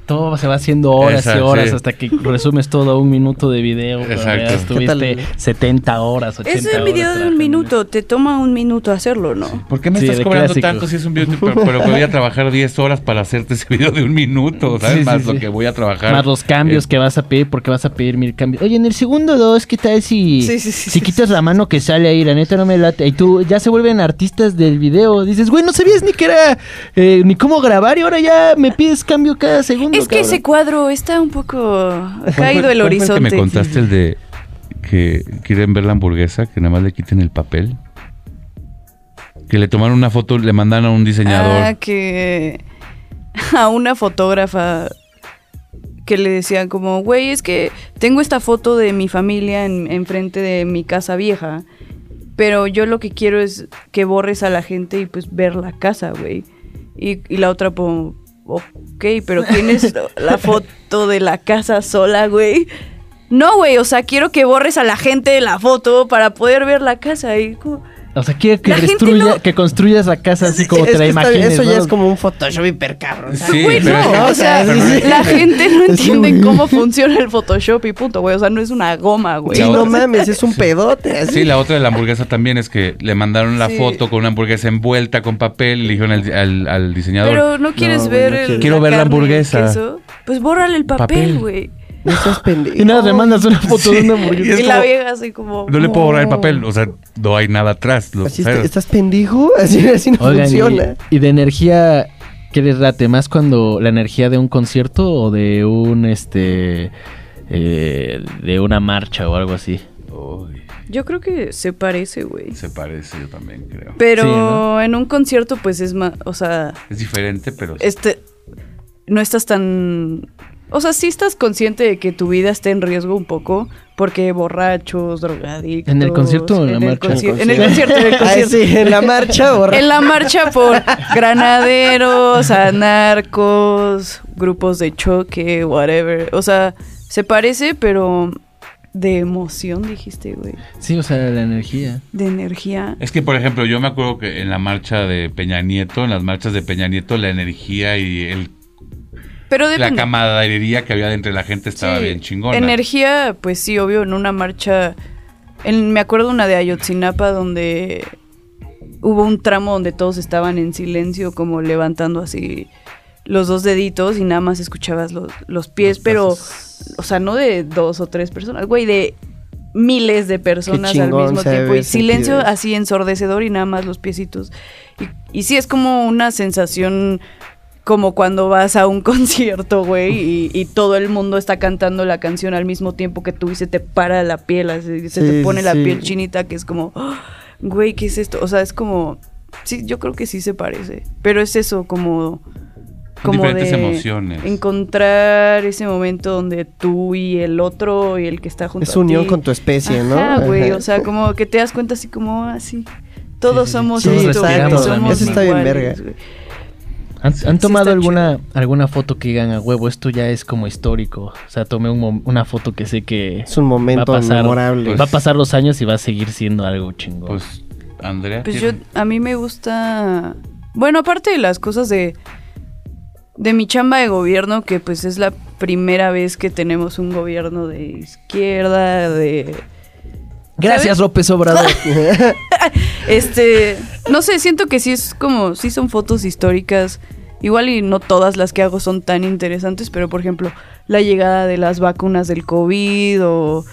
Todo se va haciendo horas y horas sí. hasta que resumes todo a un minuto de video. Exacto. ya ¿Qué Estuviste tal? 70 horas, 80 Es un horas video de un minuto, te toma un minuto hacerlo, ¿no? ¿Por qué me Sí, estás cobrando clásico. tanto si es un video? Pero, pero podría trabajar 10 horas para hacerte ese video de un minuto, ¿sabes? Sí, sí, Más sí. lo que voy a trabajar. eso. Más los cambios Eh, que vas a pedir, porque vas a pedir mil cambios. Oye, en el segundo dos, ¿qué tal si, Sí, sí, sí, si sí, quitas la mano que sale ahí? La neta no me late. Y tú ya se vuelven artistas del video. Dices, güey, no sabías ni qué era, eh, ni cómo grabar y ahora ya me pides cambio cada segundo. Es que cabrón. ese cuadro está un poco ¿cuál fue- caído el horizonte. que me contaste el de que quieren ver la hamburguesa, que nada más le quiten el papel? Que le tomaron una foto, le mandan a un diseñador. Ah, que a una fotógrafa que le decían como, güey, es que tengo esta foto de mi familia en enfrente de mi casa vieja, pero yo lo que quiero es que borres a la gente y pues ver la casa, güey. Y, y la otra, como, ok, pero tienes la foto de la casa sola, güey. No, güey, o sea, quiero que borres a la gente de la foto para poder ver la casa. Y O sea, quiere que, La no- que construyas la casa así como Es te la que está bien, imagines. Eso ya ¿no? es como un Photoshop hiper cabrón. Sí, Güey, pero no, o sea, pero la gente no entiende cómo funciona el Photoshop y punto, güey. O sea, no es una goma, güey. Sí, no mames, es un pedote. Así. Sí, la otra de la hamburguesa también es que le mandaron la Sí. foto con una hamburguesa envuelta con papel y le dijeron al, al- al diseñador. Pero no quieres ver el, quiero. Ver la hamburguesa. queso, Pues bórrale el papel, Papel. güey. No seas pendejo. Y nada, le mandas una foto de una Y hamburguesa. es Y la como- vieja así como... no le puedo borrar el papel, o sea, no hay nada atrás. lo- Así ¿Estás pendejo? Así, así no Oigan, y, funciona. y de energía, ¿qué les late? ¿Más cuando la energía de un concierto o de un, este, eh, de una marcha o algo así? Uy, Yo creo que se parece, güey. se parece, yo también creo. Pero Sí, ¿no? en un concierto, pues es más... O sea, Es diferente, pero... este... No estás tan... O sea, sí estás consciente de que tu vida está en riesgo un poco, porque borrachos, drogadictos... ¿En el concierto o en la el marcha? En el concierto, en el Ah, concierto. sí, en la marcha, borra. En la marcha por granaderos, anarcos, grupos de choque, whatever. O sea, se parece, pero de emoción, dijiste, güey. Sí, o sea, la energía. De energía. Es que, por ejemplo, yo me acuerdo que en la marcha de Peña Nieto, en las marchas de Peña Nieto, la energía y el, Pero la camaradería que había entre la gente estaba Sí, bien chingona. Energía, pues sí, obvio, en una marcha. en- me acuerdo una de Ayotzinapa donde hubo un tramo donde todos estaban en silencio, como levantando así los dos deditos y nada más escuchabas los, los pies, Los pero, o sea, no de dos o tres personas, güey, de miles de personas al mismo tiempo. Y sentido silencio así ensordecedor y nada más los piecitos. Y, y sí, es como una sensación como cuando vas a un concierto, güey, y, y todo el mundo está cantando la canción al mismo tiempo que tú y se te para la piel, así, se Sí, te pone la piel chinita, que es como, "Ah, güey, ¿qué es esto? O sea, es como, sí, yo creo que sí se parece, pero es eso, como... Como diferentes de emociones. encontrar ese momento donde tú y el otro y el que está junto Es a unión ti- con tu especie, ¿no? Ajá, güey, o sea, como que te das cuenta así como así. Todos sí, sí. somos Sí, exacto. somos Eso está bien verga. ¿Han, Sí, han sí tomado alguna alguna foto que digan a huevo? Esto ya es como histórico. O sea, tomé un una foto que sé que Es un momento va a pasar, memorable. va a pasar los años y va a seguir siendo algo chingón. Pues, Andrea. Pues yo, ¿tiene- a mí me gusta. Bueno, aparte de las cosas de. De mi chamba de gobierno, que pues es la primera vez que tenemos un gobierno de izquierda, de. Gracias, ¿sabes? López Obrador. Este. No sé, siento que sí es como. Sí son fotos históricas. Igual y no todas las que hago son tan interesantes, pero por ejemplo, la llegada de las vacunas del COVID o.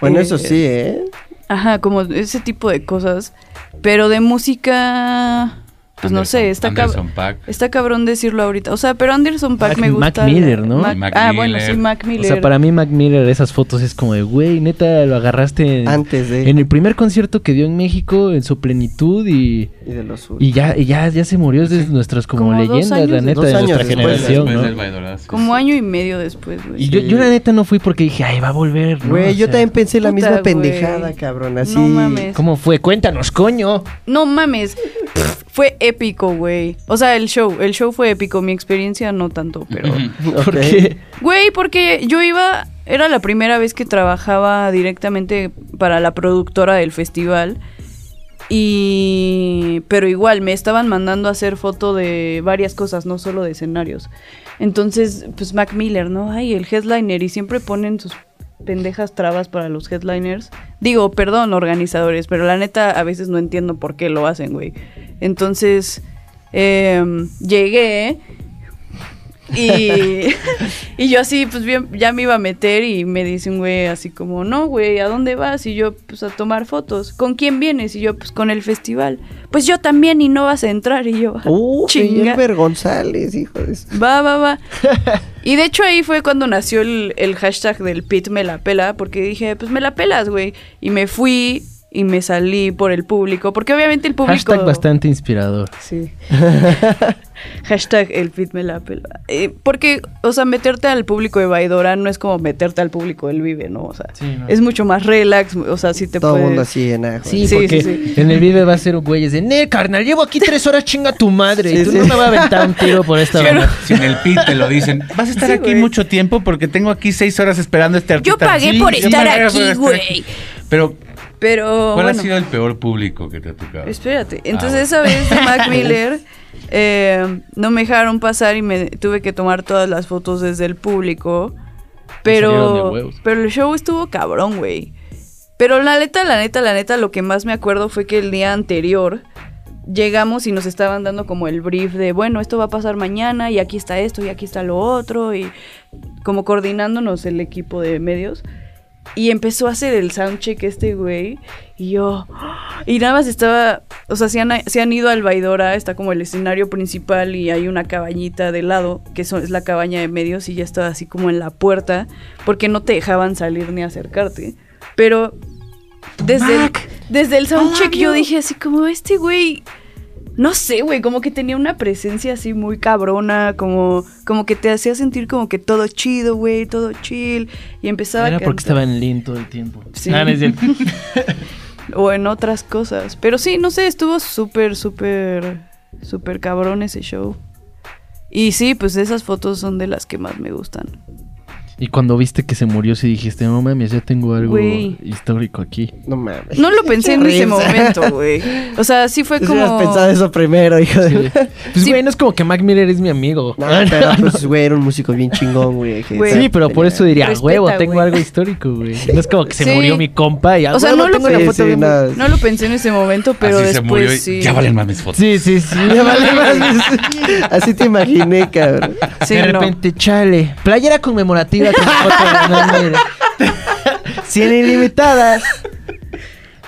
Bueno, eh, eso sí, ¿eh? Ajá, como ese tipo de cosas. Pero de música. Pues no sé, está cab- Anderson Paak. Está cabrón decirlo ahorita. O sea, pero Anderson Mac- me gusta. Mac Miller, ¿no? Mac- Mac ah, bueno, sí, Mac o Miller. sea, para mí Mac Miller, esas fotos es como de, güey, neta, lo agarraste en, Antes de... en el primer concierto que dio en México, en su plenitud y, Y de los suyos. y ya, y ya, ya se murió es de nuestras como, leyendas, años la neta, de nuestra después, generación, Después ¿no? Como año y medio después, güey. Y yo, yo la neta no fui porque dije, ay, va a volver, ¿no? Güey, O yo sea, también pensé la misma güey. pendejada, cabrón. Así. No mames. ¿Cómo fue? Cuéntanos, coño. No mames. Fue épico, güey. O sea, el show. El show fue épico. Mi experiencia no tanto, pero. ¿Por qué? Güey, porque yo iba. Era la primera vez que trabajaba directamente para la productora del festival. Y pero igual me estaban mandando a hacer foto de varias cosas, no solo de escenarios. Entonces, pues Mac Miller, ¿no? Ay, el headliner y siempre ponen sus pendejas trabas para los headliners. Digo, perdón, organizadores, pero la neta a veces no entiendo por qué lo hacen, güey. Entonces, em, llegué y, y yo así, pues bien, ya me iba a meter y me dice un güey así como, no, güey, ¿a dónde vas? Y yo, pues a tomar fotos. ¿Con quién vienes? Y yo, pues con el festival. Pues yo también y no vas a entrar. Y yo, Uh, chinga. González, hijo de su- Va, va, va. Y de hecho ahí fue cuando nació el, el hashtag del pit me la pela, porque dije, pues me la pelas, güey. Y me fui y me salí por el público, porque obviamente el público... Hashtag bastante inspirador. Sí. hashtag el pit me la pela. Eh, porque, o sea, meterte al público de Baidora no es como meterte al público del Vive, ¿no? O sea, Sí, no. es mucho más relax, o sea, sí te Todo el puedes... mundo así en ajo. Sí, Sí, porque sí, sí. en el Vive va a ser un güeyes de, ne, carnal, llevo aquí tres horas, chinga tu madre. Sí, Tú sí. no me vas a aventar un tiro por esta Pero- banda. Si en el pit te lo dicen, vas a estar Sí, aquí güey. mucho tiempo porque tengo aquí seis horas esperando a este artista. Yo pagué por estar aquí, güey. Pero, Pero, ¿cuál bueno. ha sido el peor público que te ha tocado? Espérate. Entonces Ah, esa vez de Mac Miller eh, no me dejaron pasar y me tuve que tomar todas las fotos desde el público. Pero, pero el show estuvo cabrón, güey. Pero la neta, la neta, la neta, lo que más me acuerdo fue que el día anterior llegamos y nos estaban dando como el brief de, bueno, esto va a pasar mañana y aquí está esto y aquí está lo otro y como coordinándonos el equipo de medios. Y empezó a hacer el soundcheck este güey. Y yo. Y nada más estaba. O sea, se han, se han ido al Baidora. Está como el escenario principal. Y hay una cabañita de lado. Que son- es la cabaña de medios. Y ya estaba así como en la puerta. Porque no te dejaban salir ni acercarte. Pero. Desde el, desde el soundcheck yo dije así como este güey. No sé, güey, como que tenía una presencia así muy cabrona, como, como que te hacía sentir como que todo chido, güey, todo chill. Y empezaba a Era porque estaba en lean todo el tiempo. Sí. Ah. O en otras cosas. Pero sí, no sé, estuvo súper, súper, súper cabrón ese show. Y sí, pues esas fotos son de las que más me gustan. Y cuando viste que se murió, sí dijiste, no mames, ya tengo algo histórico aquí. No mames. No lo pensé en ese momento, güey. O sea, sí fue como... hubieras pensado eso primero, hijo de... Pues, Sí. güey, no es como que Mac Miller es mi amigo. No, pero pues, güey, era un músico bien chingón, güey. Sí, pero por eso diría, Respeta, huevo, tengo algo histórico, güey. No es como que se Sí. murió mi compa y a O sea, no lo, tengo una Sí, foto sí, bien- no. no lo pensé en ese momento, pero Así se murió y después sí. ya valen más mis fotos. Sí, sí, sí. Ya vale más. Así te imaginé, cabrón. Sí, de repente, chale. Playera conmemorativa con foto de Mac Miller. 100 ilimitadas.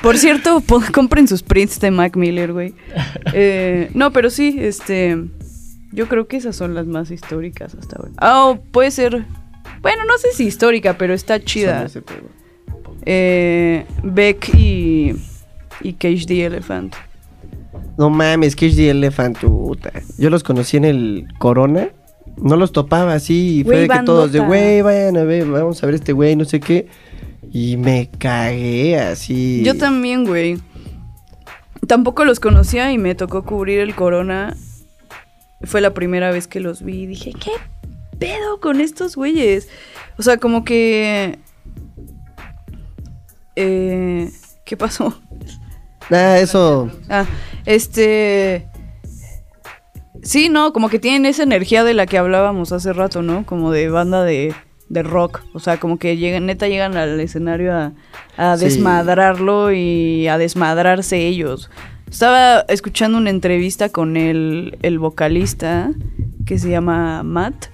Por cierto, compren sus prints de Mac Miller, güey. Eh, no, pero sí, este. Yo creo que esas son las más históricas hasta ahora. Ah, o puede ser. Bueno, no sé si histórica, pero está chida. Eh, Beck y. Y Cage the Elephant. No mames, Cage the Elephant, puta. Yo los conocí en el Corona. No los topaba así. Y fue de que todos de, güey, vayan a ver, vamos a ver este güey, no sé qué. Y me cagué así. Yo también, güey. Tampoco los conocía y me tocó cubrir el Corona. Fue la primera vez que los vi y dije, ¿qué pedo con estos güeyes? O sea, como que... Eh, ¿Qué pasó? Ah, eso. Ah, este... Sí, no, como que tienen esa energía de la que hablábamos hace rato, ¿no? Como de banda de, de rock. O sea, como que llegan, neta llegan al escenario a, a Sí. desmadrarlo y a desmadrarse ellos. Estaba escuchando una entrevista con el, el vocalista que se llama Matt.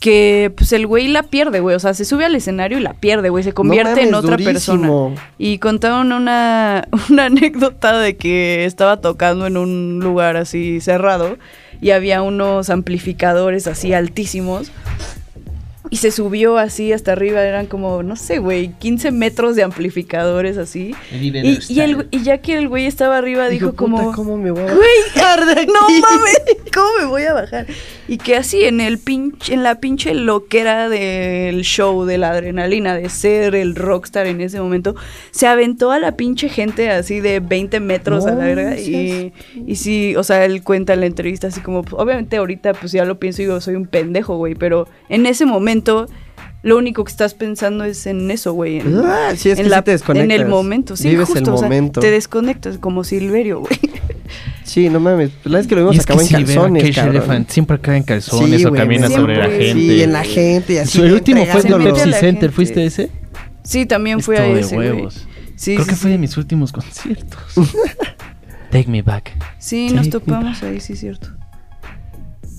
Que pues el güey la pierde, güey. O sea, se sube al escenario y la pierde, güey. Se convierte en mames, otra durísimo. persona. Y contaron una, una anécdota de que estaba tocando en un lugar así cerrado y había unos amplificadores así altísimos. Y se subió así hasta arriba, eran como, no sé, güey, 15 metros de amplificadores así. Y, y, el- y ya que el güey estaba arriba, dijo, Dijo, como, "Puta, ¿cómo me voy a Güey, bajar de aquí?" no mames, ¿cómo me voy a bajar? Y que así en el pinche, en la pinche loquera del show, de la adrenalina, de ser el rockstar en ese momento, se aventó a la pinche gente así de 20 metros a la verga. Y, y sí, o sea, él cuenta en la entrevista así como, pues, obviamente ahorita pues ya lo pienso y digo, soy un pendejo, güey, pero en ese momento lo único que estás pensando es en eso, güey. En, Ah, sí, es que en, sí te desconectas. en el momento, sí, Vives justo, el o sea, momento. te desconectas como Silverio, güey. Sí, no mames. La vez que lo vimos es acabó en calzones. Elephant siempre acaba en calzones Sí, o camina siempre. sobre la gente. Sí, en la gente y así. Su- el último fue mete a Pepsi Center. ¿Fuiste ese? Sí, también fui Esto a ese, güey. Sí, Creo sí, que fue de mis últimos conciertos. Take me back. Sí, Take nos topamos ahí, sí, cierto.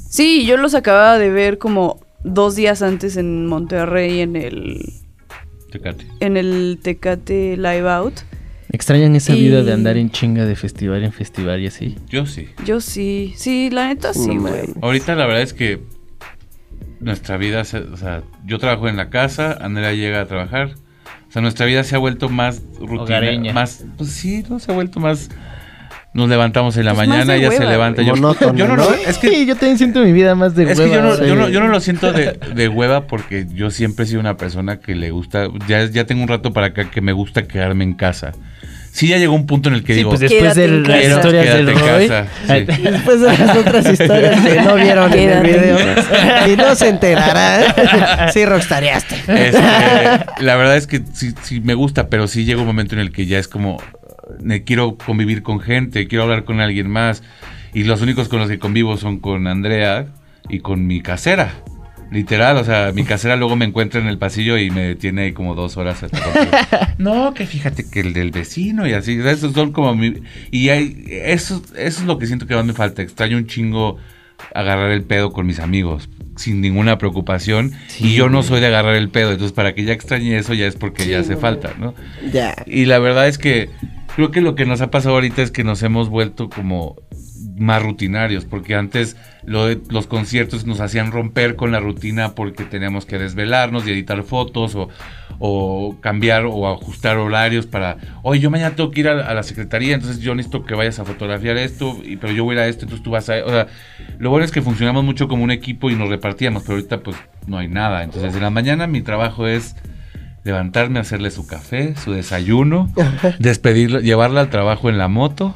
Sí, yo los acababa de ver como dos días antes en Monterrey en el Tecate. en el Tecate Live Out. ¿Extrañan esa Y- vida de andar en chinga de festival en festival y así? Yo sí. Yo sí, sí, la neta sí, güey. Ahorita la verdad es que nuestra vida, se- o sea, yo trabajo en la casa, Andrea llega a trabajar. O sea, nuestra vida se ha vuelto más rutina, Hogareña. más, pues sí, no se ha vuelto más. Nos levantamos en la Pues mañana, ella se levanta. Yo, Monótono, yo no, ¿no? lo- es que Sí, yo también siento mi vida más de Es hueva que yo no, yo, no, yo no lo siento de, de hueva porque yo siempre he sido una persona que le gusta, ya, ya tengo un rato para acá que me gusta quedarme en casa. Sí, ya llegó un punto en el que Sí, digo, pues después de las historias del Quédate en Roy. casa, sí. Después de las otras historias que no vieron en el video. Y no se enterará. Sí, rockstareaste. Este, la verdad es que sí, sí me gusta, pero sí llega un momento en el que ya es como, quiero convivir con gente, quiero hablar con alguien más. Y los únicos con los que convivo son con Andrea y con mi casera. Literal, o sea, mi casera luego me encuentra en el pasillo y me detiene ahí como dos horas. hasta no, que fíjate que el del vecino y así. Esos son como mi... Y hay, eso, eso es lo que siento que más me falta. Extraño un chingo agarrar el pedo con mis amigos sin ninguna preocupación. Sí, y yo no soy de agarrar el pedo. Entonces, para que ya extrañe eso, ya es porque ya hace falta, ¿no? Ya. Y la verdad es que creo que lo que nos ha pasado ahorita es que nos hemos vuelto como más rutinarios, porque antes lo de- los conciertos nos hacían romper con la rutina porque teníamos que desvelarnos y editar fotos o, cambiar o ajustar horarios para, oye, yo mañana tengo que ir a, a la secretaría, entonces yo necesito que vayas a fotografiar esto, y, pero yo voy a ir a esto, entonces tú vas a... O sea, lo bueno es que funcionamos mucho como un equipo y nos repartíamos, pero ahorita pues no hay nada. Entonces en la mañana mi trabajo es levantarme, hacerle su café, su desayuno, despedirlo, llevarla al trabajo en la moto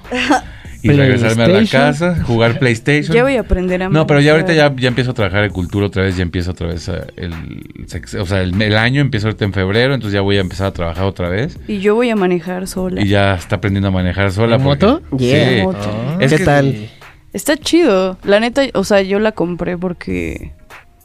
y regresarme a la casa, jugar PlayStation. Ya voy a aprender a No, pero ya ahorita ya, ya empiezo a trabajar en cultura otra vez, ya empiezo otra vez eh, el, o sea, el, el año empiezo ahorita en febrero, entonces ya voy a empezar a trabajar otra vez Y yo voy a manejar sola. y ya está aprendiendo a manejar sola. ¿En porque- moto? Yeah. Sí. Moto. Es ¿Qué que- tal? Está chido. La neta, o sea, yo la compré porque...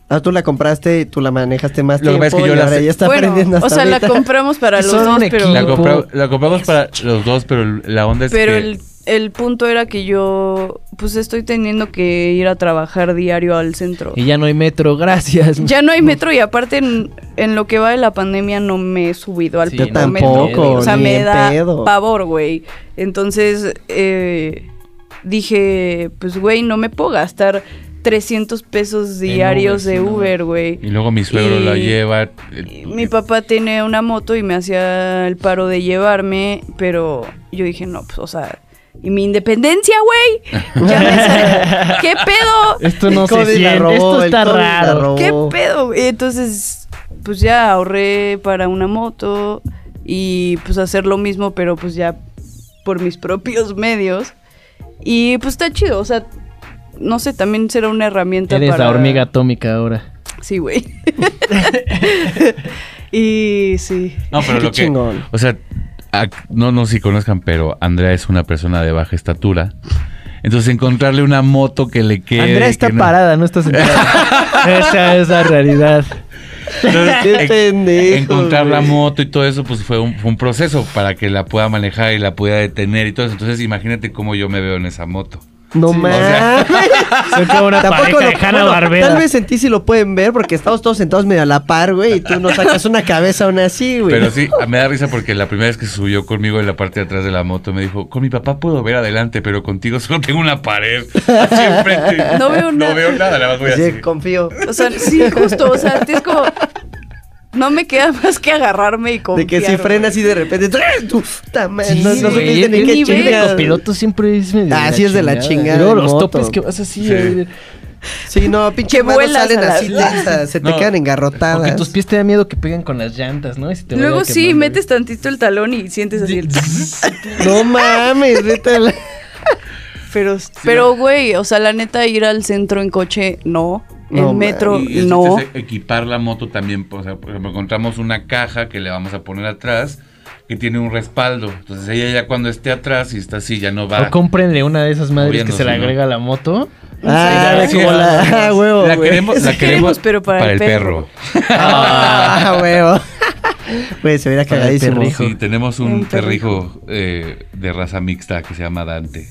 Ah, tú la compraste y tú la manejaste más Lo que tiempo pasa es que yo y la ahora ya está bueno, aprendiendo hasta o sea, la compramos para los dos, pero... La, equipo. compra- la compramos para los dos, pero la onda es Pero que... el, el punto era que yo, pues estoy teniendo que ir a trabajar diario al centro. Y ya no hay metro, gracias. Ya no hay metro y aparte en, en lo que va de la pandemia no me he subido al Sí, yo metro, tampoco. O sea, ni me da pedo. pavor, güey. Entonces, eh, dije, pues, güey, no me puedo gastar 300 pesos diarios Uber, de sí. Uber, güey. Y luego mi suegro Y- la lleva. Y Mi papá tiene una moto y me hacía el paro de llevarme, pero yo dije, no, pues, o sea, y mi independencia, güey. Ya me sale- ¿Qué pedo? Esto no se siente, robó, esto está raro. ¿Qué pedo? Entonces, pues ya ahorré para una moto y pues hacer lo mismo, pero pues ya por mis propios medios. Y pues está chido, o sea, no sé, también será una herramienta Eres para... la hormiga atómica ahora. Sí, güey. y sí. No, pero Qué lo que. chingón. O sea, no, no si conozcan, pero Andrea es una persona de baja estatura. Entonces, encontrarle una moto que le quede. Andrea está que no- parada, no está sentada. Esa es la realidad. Entonces, Qué en- pendejo, encontrar la moto y todo eso, pues fue un, fue un proceso para que la pueda manejar y la pueda detener y todo eso. Entonces, imagínate cómo yo me veo en esa moto. No o mames. sea- Soy como una Tampoco pareja de Hanna bueno, Barbera. Tal vez en ti sí lo pueden ver porque estamos todos sentados medio a la par, güey, y tú no sacas una cabeza aún así, güey. Pero sí, me da risa porque la primera vez que se subió conmigo en la parte de atrás de la moto me dijo, con mi papá puedo ver adelante, pero contigo solo tengo una pared. Así enfrente. No veo No nada. veo nada, nada más voy Sí, así. confío. O sea, sí, justo, o sea, es como... No me queda más que agarrarme y confiar. De que si frena así de repente, tú, puta madre, Sí, no, no supiste ni el qué nivel. chingas. copiloto siempre es medio Ah, sí es de la chingada luego los moto. topes que vas así. Sí. eh, Sí, no, pinche manos salen así tensas, se te quedan engarrotadas. Porque tus pies te da miedo que peguen con las llantas, ¿no? Y se te vaya Luego sí, metes tantito el talón y sientes así el... No mames, vete a la- Pero, pero, güey, o sea, la neta, ir al centro en coche, no. No, en metro, Y el no. es equipar la moto también, o sea, por ejemplo, encontramos una caja que le vamos a poner atrás que tiene un respaldo. Entonces ella ya cuando esté atrás y está así ya no va. O cómprenle una de esas madres que se le agrega a la moto. Ah, Sí, como la... Ah, huevo, la güey. queremos, la queremos pero para el perro. Ah, huevo. Güey, se Para el cagadísimo. Sí, tenemos un Un perrijo. perrijo eh, de raza mixta que se llama Dante.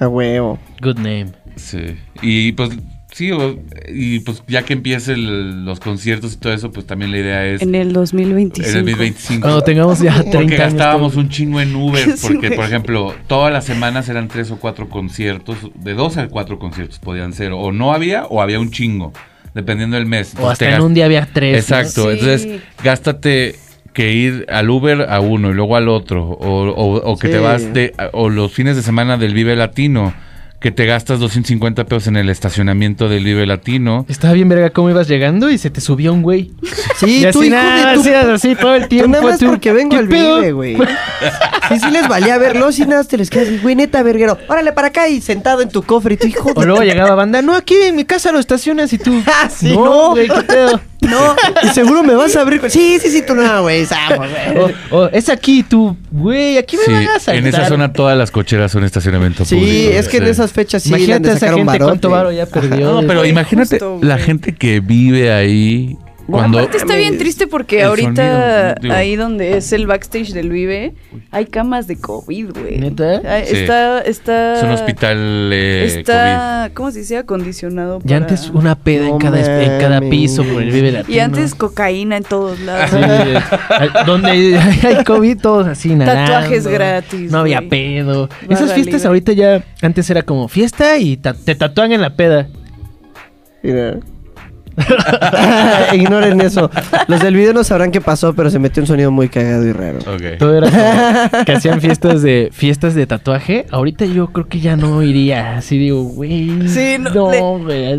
A huevo. Good name. Sí. Y pues sí, o- y pues ya que empiecen los conciertos y todo eso, pues también la idea es En el 2025. en el 2025. Cuando tengamos ya 30 Porque años. gastábamos un chingo en Uber, porque por ejemplo, todas las semanas eran tres o cuatro conciertos, de dos a cuatro conciertos podían ser, o no había o había un chingo, dependiendo del mes. O hasta en un día había tres. Exacto, Sí. entonces gástate que ir al Uber a uno y luego al otro, o, o- o que Sí. te vas de, o los fines de semana del Vive Latino, que te gastas 250 pesos en el estacionamiento del Vive Latino. Estaba bien verga cómo ibas llegando y se te subía un güey. Sí, y tú, así hijo nada, de tu... así, así todo el Tú tiempo. nada más tú, porque vengo ¿qué al pedo? vive, güey. Sí, sí les valía verlo, y nada más te les quedas, güey, neta, verguero. Órale, para acá y sentado en tu cofre y tu hijo O luego llegaba banda, no, aquí en mi casa lo estacionas y tú. Ah, sí, no, no. güey, qué pedo. No, y seguro me vas a abrir. Sí, sí, sí, tú no, güey. O, o, es aquí tú, güey, aquí me Sí, van a saltar. en esa zona todas las cocheras son estacionamiento Sí, público. es que en esas fechas sí Imagínate a esa gente cuánto barote. varo ya perdió. No, pero imagínate justo, la gente que vive ahí cuando Aparte está bien triste porque ahorita sonido, ahí donde es el backstage del Vive hay camas de COVID, güey. ¿Neta? Sí. Está, está... es un hospital eh, Está, ¿cómo se dice? Acondicionado Y para- antes una peda en cada, en cada piso por el Vive Latino. Y antes cocaína en todos lados. Sí, donde hay COVID, todos así nadando. Tatuajes gratis, No había pedo. Barra Esas fiestas libre. ahorita ya, antes era como fiesta y ta- te tatúan en la peda. Mira. Ignoren eso. Los del video no sabrán qué pasó, pero se metió un sonido muy cagado y raro. Ok. Todo era como que hacían fiestas de fiestas de tatuaje. Ahorita yo creo que ya no iría. Así digo, güey. Sí, no, no, le- güey.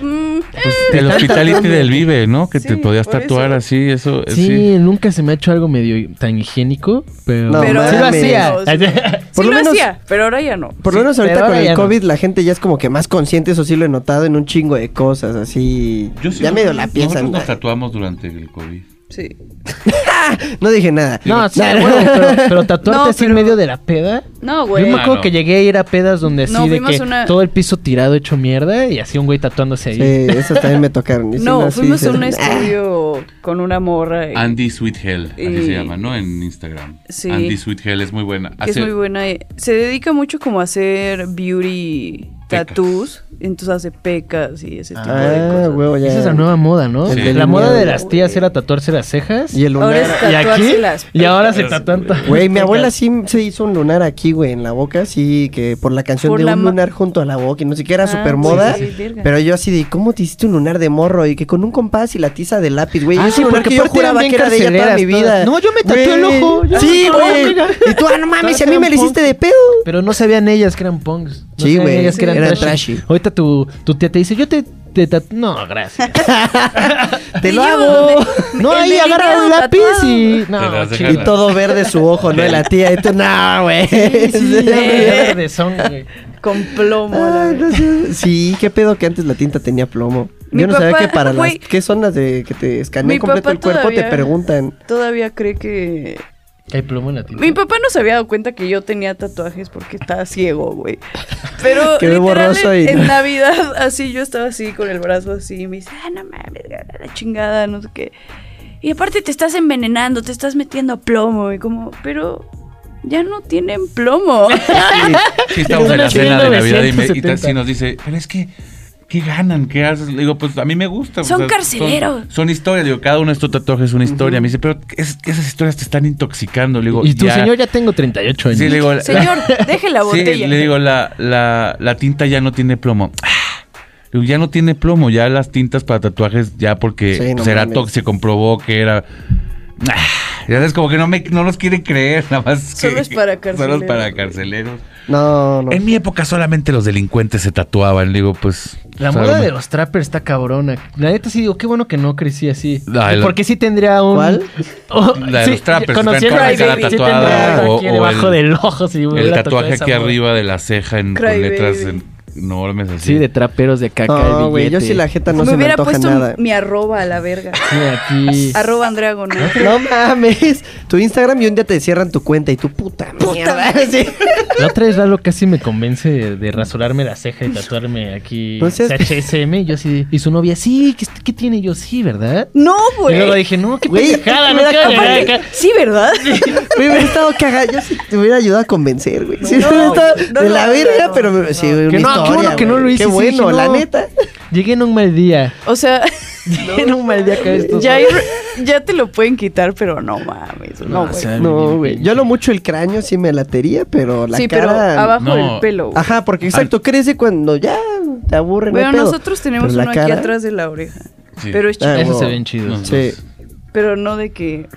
Mm, Pues el hospitality del Vive, ¿no? Que te podías tatuar eso. así, eso. eh, Sí, Sí. nunca se me ha hecho algo medio tan higiénico, pero, No Pero sí lo hacía. Por sí lo lo, menos- hacía, pero ahora ya no. Por lo Sí, menos ahorita con el no. COVID la gente ya es como que más consciente, eso sí lo he notado en un chingo de cosas, así. Yo sí, ya medio la piensan. Nosotros nos tatuamos durante el COVID. Sí. No dije nada. No, sí, Nah. bueno, pero, pero tatuarte No, así en medio de la peda. No, Yo güey. me Ah, acuerdo no. que llegué a ir a pedas donde así No, de que una- todo el piso tirado hecho mierda y así un güey tatuándose ahí. Sí, esos también me tocaron. Y No, fuimos a un Ah, estudio con una morra. y- Andy Sweet Hell, así Y- se llama, ¿no? En Instagram. Sí. Andy Sweet Hell es muy buena. es muy buena. Se dedica mucho como a hacer beauty Tattoos. Entonces hace pecas y ese tipo de Ah, cosas. huevo, ya. Esa es la nueva moda, ¿no? Sí. La moda de las tías era tatuarse las cejas. Y el lunar. Ahora es y aquí tatuarse las y ahora se tatúan Güey, mi abuela sí se hizo un lunar aquí, güey, en la boca, sí, que por la canción Por de la un lunar junto a la boca, y no sé qué era Ah, super sí, moda. sí, pero yo así de, ¿cómo te hiciste un lunar de morro? Y que con un compás y la tiza de lápiz, güey. Ah, sí, porque que yo juraba que era de ella toda mi vida. No, yo me tatué el ojo, Sí, güey. Y tú, ah, no mames, si a mí me lo hiciste de pedo. Pero no sabían ellas que eran punks. No Sí, güey, ellas que eran, eran trashy. trashy. Ahorita tu, tu tía te dice, yo te, No, gracias. Te lo hago. no, ahí agarra un lápiz y... No, las. Y todo verde su ojo, ¿no? La tía. Y tú, no, güey. Sí, ya verde son, güey. Con plomo. a la Ay, verga. no sé. Sí, qué pedo que antes la tinta tenía plomo. Mi Yo no sabía papá, que para las... ¿Qué zonas de que te escanean completo el cuerpo te preguntan? Todavía cree que. Hay plomo en la tinta. Mi papá no se había dado cuenta que yo tenía tatuajes porque estaba ciego, güey. Pero literal, en, y- en Navidad, así yo estaba así con el brazo así. Y me dice, ah, no mames, la chingada, no sé qué. Y aparte te estás envenenando, te estás metiendo plomo. Y como, pero ya no tienen plomo. Sí, estamos Es en la cena de Navidad y, me, y 1970. sí nos dice, pero es que, ¿qué ganan? ¿Qué haces? Le digo, pues a mí me gusta. Son o sea, carceleros. Son, son historias, digo, cada uno de estos tatuajes es una historia. Me dice, pero es, esas historias te están intoxicando. Le digo, Y tu ya. señor ya tengo 38 años. Sí, le digo, la- Señor, deje la Sí, botella. le digo, la, la, la tinta ya no tiene plomo. Ah, le digo, ya no tiene plomo, ya las tintas para tatuajes, ya porque Sí, no era mames. tóxico, se comprobó que era... Ya sabes, como que no, me, no los quieren creer, nada más. Solo que- es para Solo carceleros. es para carceleros. No, no. En mi época solamente los delincuentes se tatuaban, digo, pues... La moda de los trappers está cabrona. La neta sí digo, qué bueno que no crecí así. La- Porque sí tendría un... ¿Cuál? Oh, La de sí, los trappers, toda la cara sí tatuada, tendría algo o- aquí o debajo el- del ojo. si El tatuaje aquí moda. arriba de la ceja en, con letras en- enormes así. Sí, de traperos de caca. No, güey, yo sí la jeta no me se me hubiera antoja puesto nada. mi arroba a la verga. Sí, aquí. arroba Andrea Gonal. No mames, tu Instagram y un día te cierran tu cuenta y tu puta mierda. Sí. La otra vez Lalo casi me convence de, de rasurarme la ceja y tatuarme aquí No seas- CHSM. Y yo así. Y su novia, sí, ¿qué, qué tiene? Y yo, sí, ¿verdad? No, Y güey. luego dije, no, qué Güey, pendejada, no quiero que- acá. Sí, ¿verdad? Me hubiera estado cagado. Yo sí te hubiera ayudado a convencer, güey. Sí, No, hubiera estado no, de la verga, no, pero sí, no. una Que no, qué historia, bueno que no lo hice, Qué sí, bueno, la no. neta. Llegué en un mal día. O sea, Llegué en un mal día con estos. ya, ya te lo pueden quitar, pero no mames. No, No, güey. No, güey. Yo lo mucho el cráneo sí me latería, pero la sí, cara... pero abajo No. del pelo. Ajá, porque exacto, crece cuando ya te aburre. no hay Bueno, nosotros tenemos uno aquí atrás de la oreja. Sí. Pero es Ah. Esos wow. se ven chidos. Sí, Pero no de que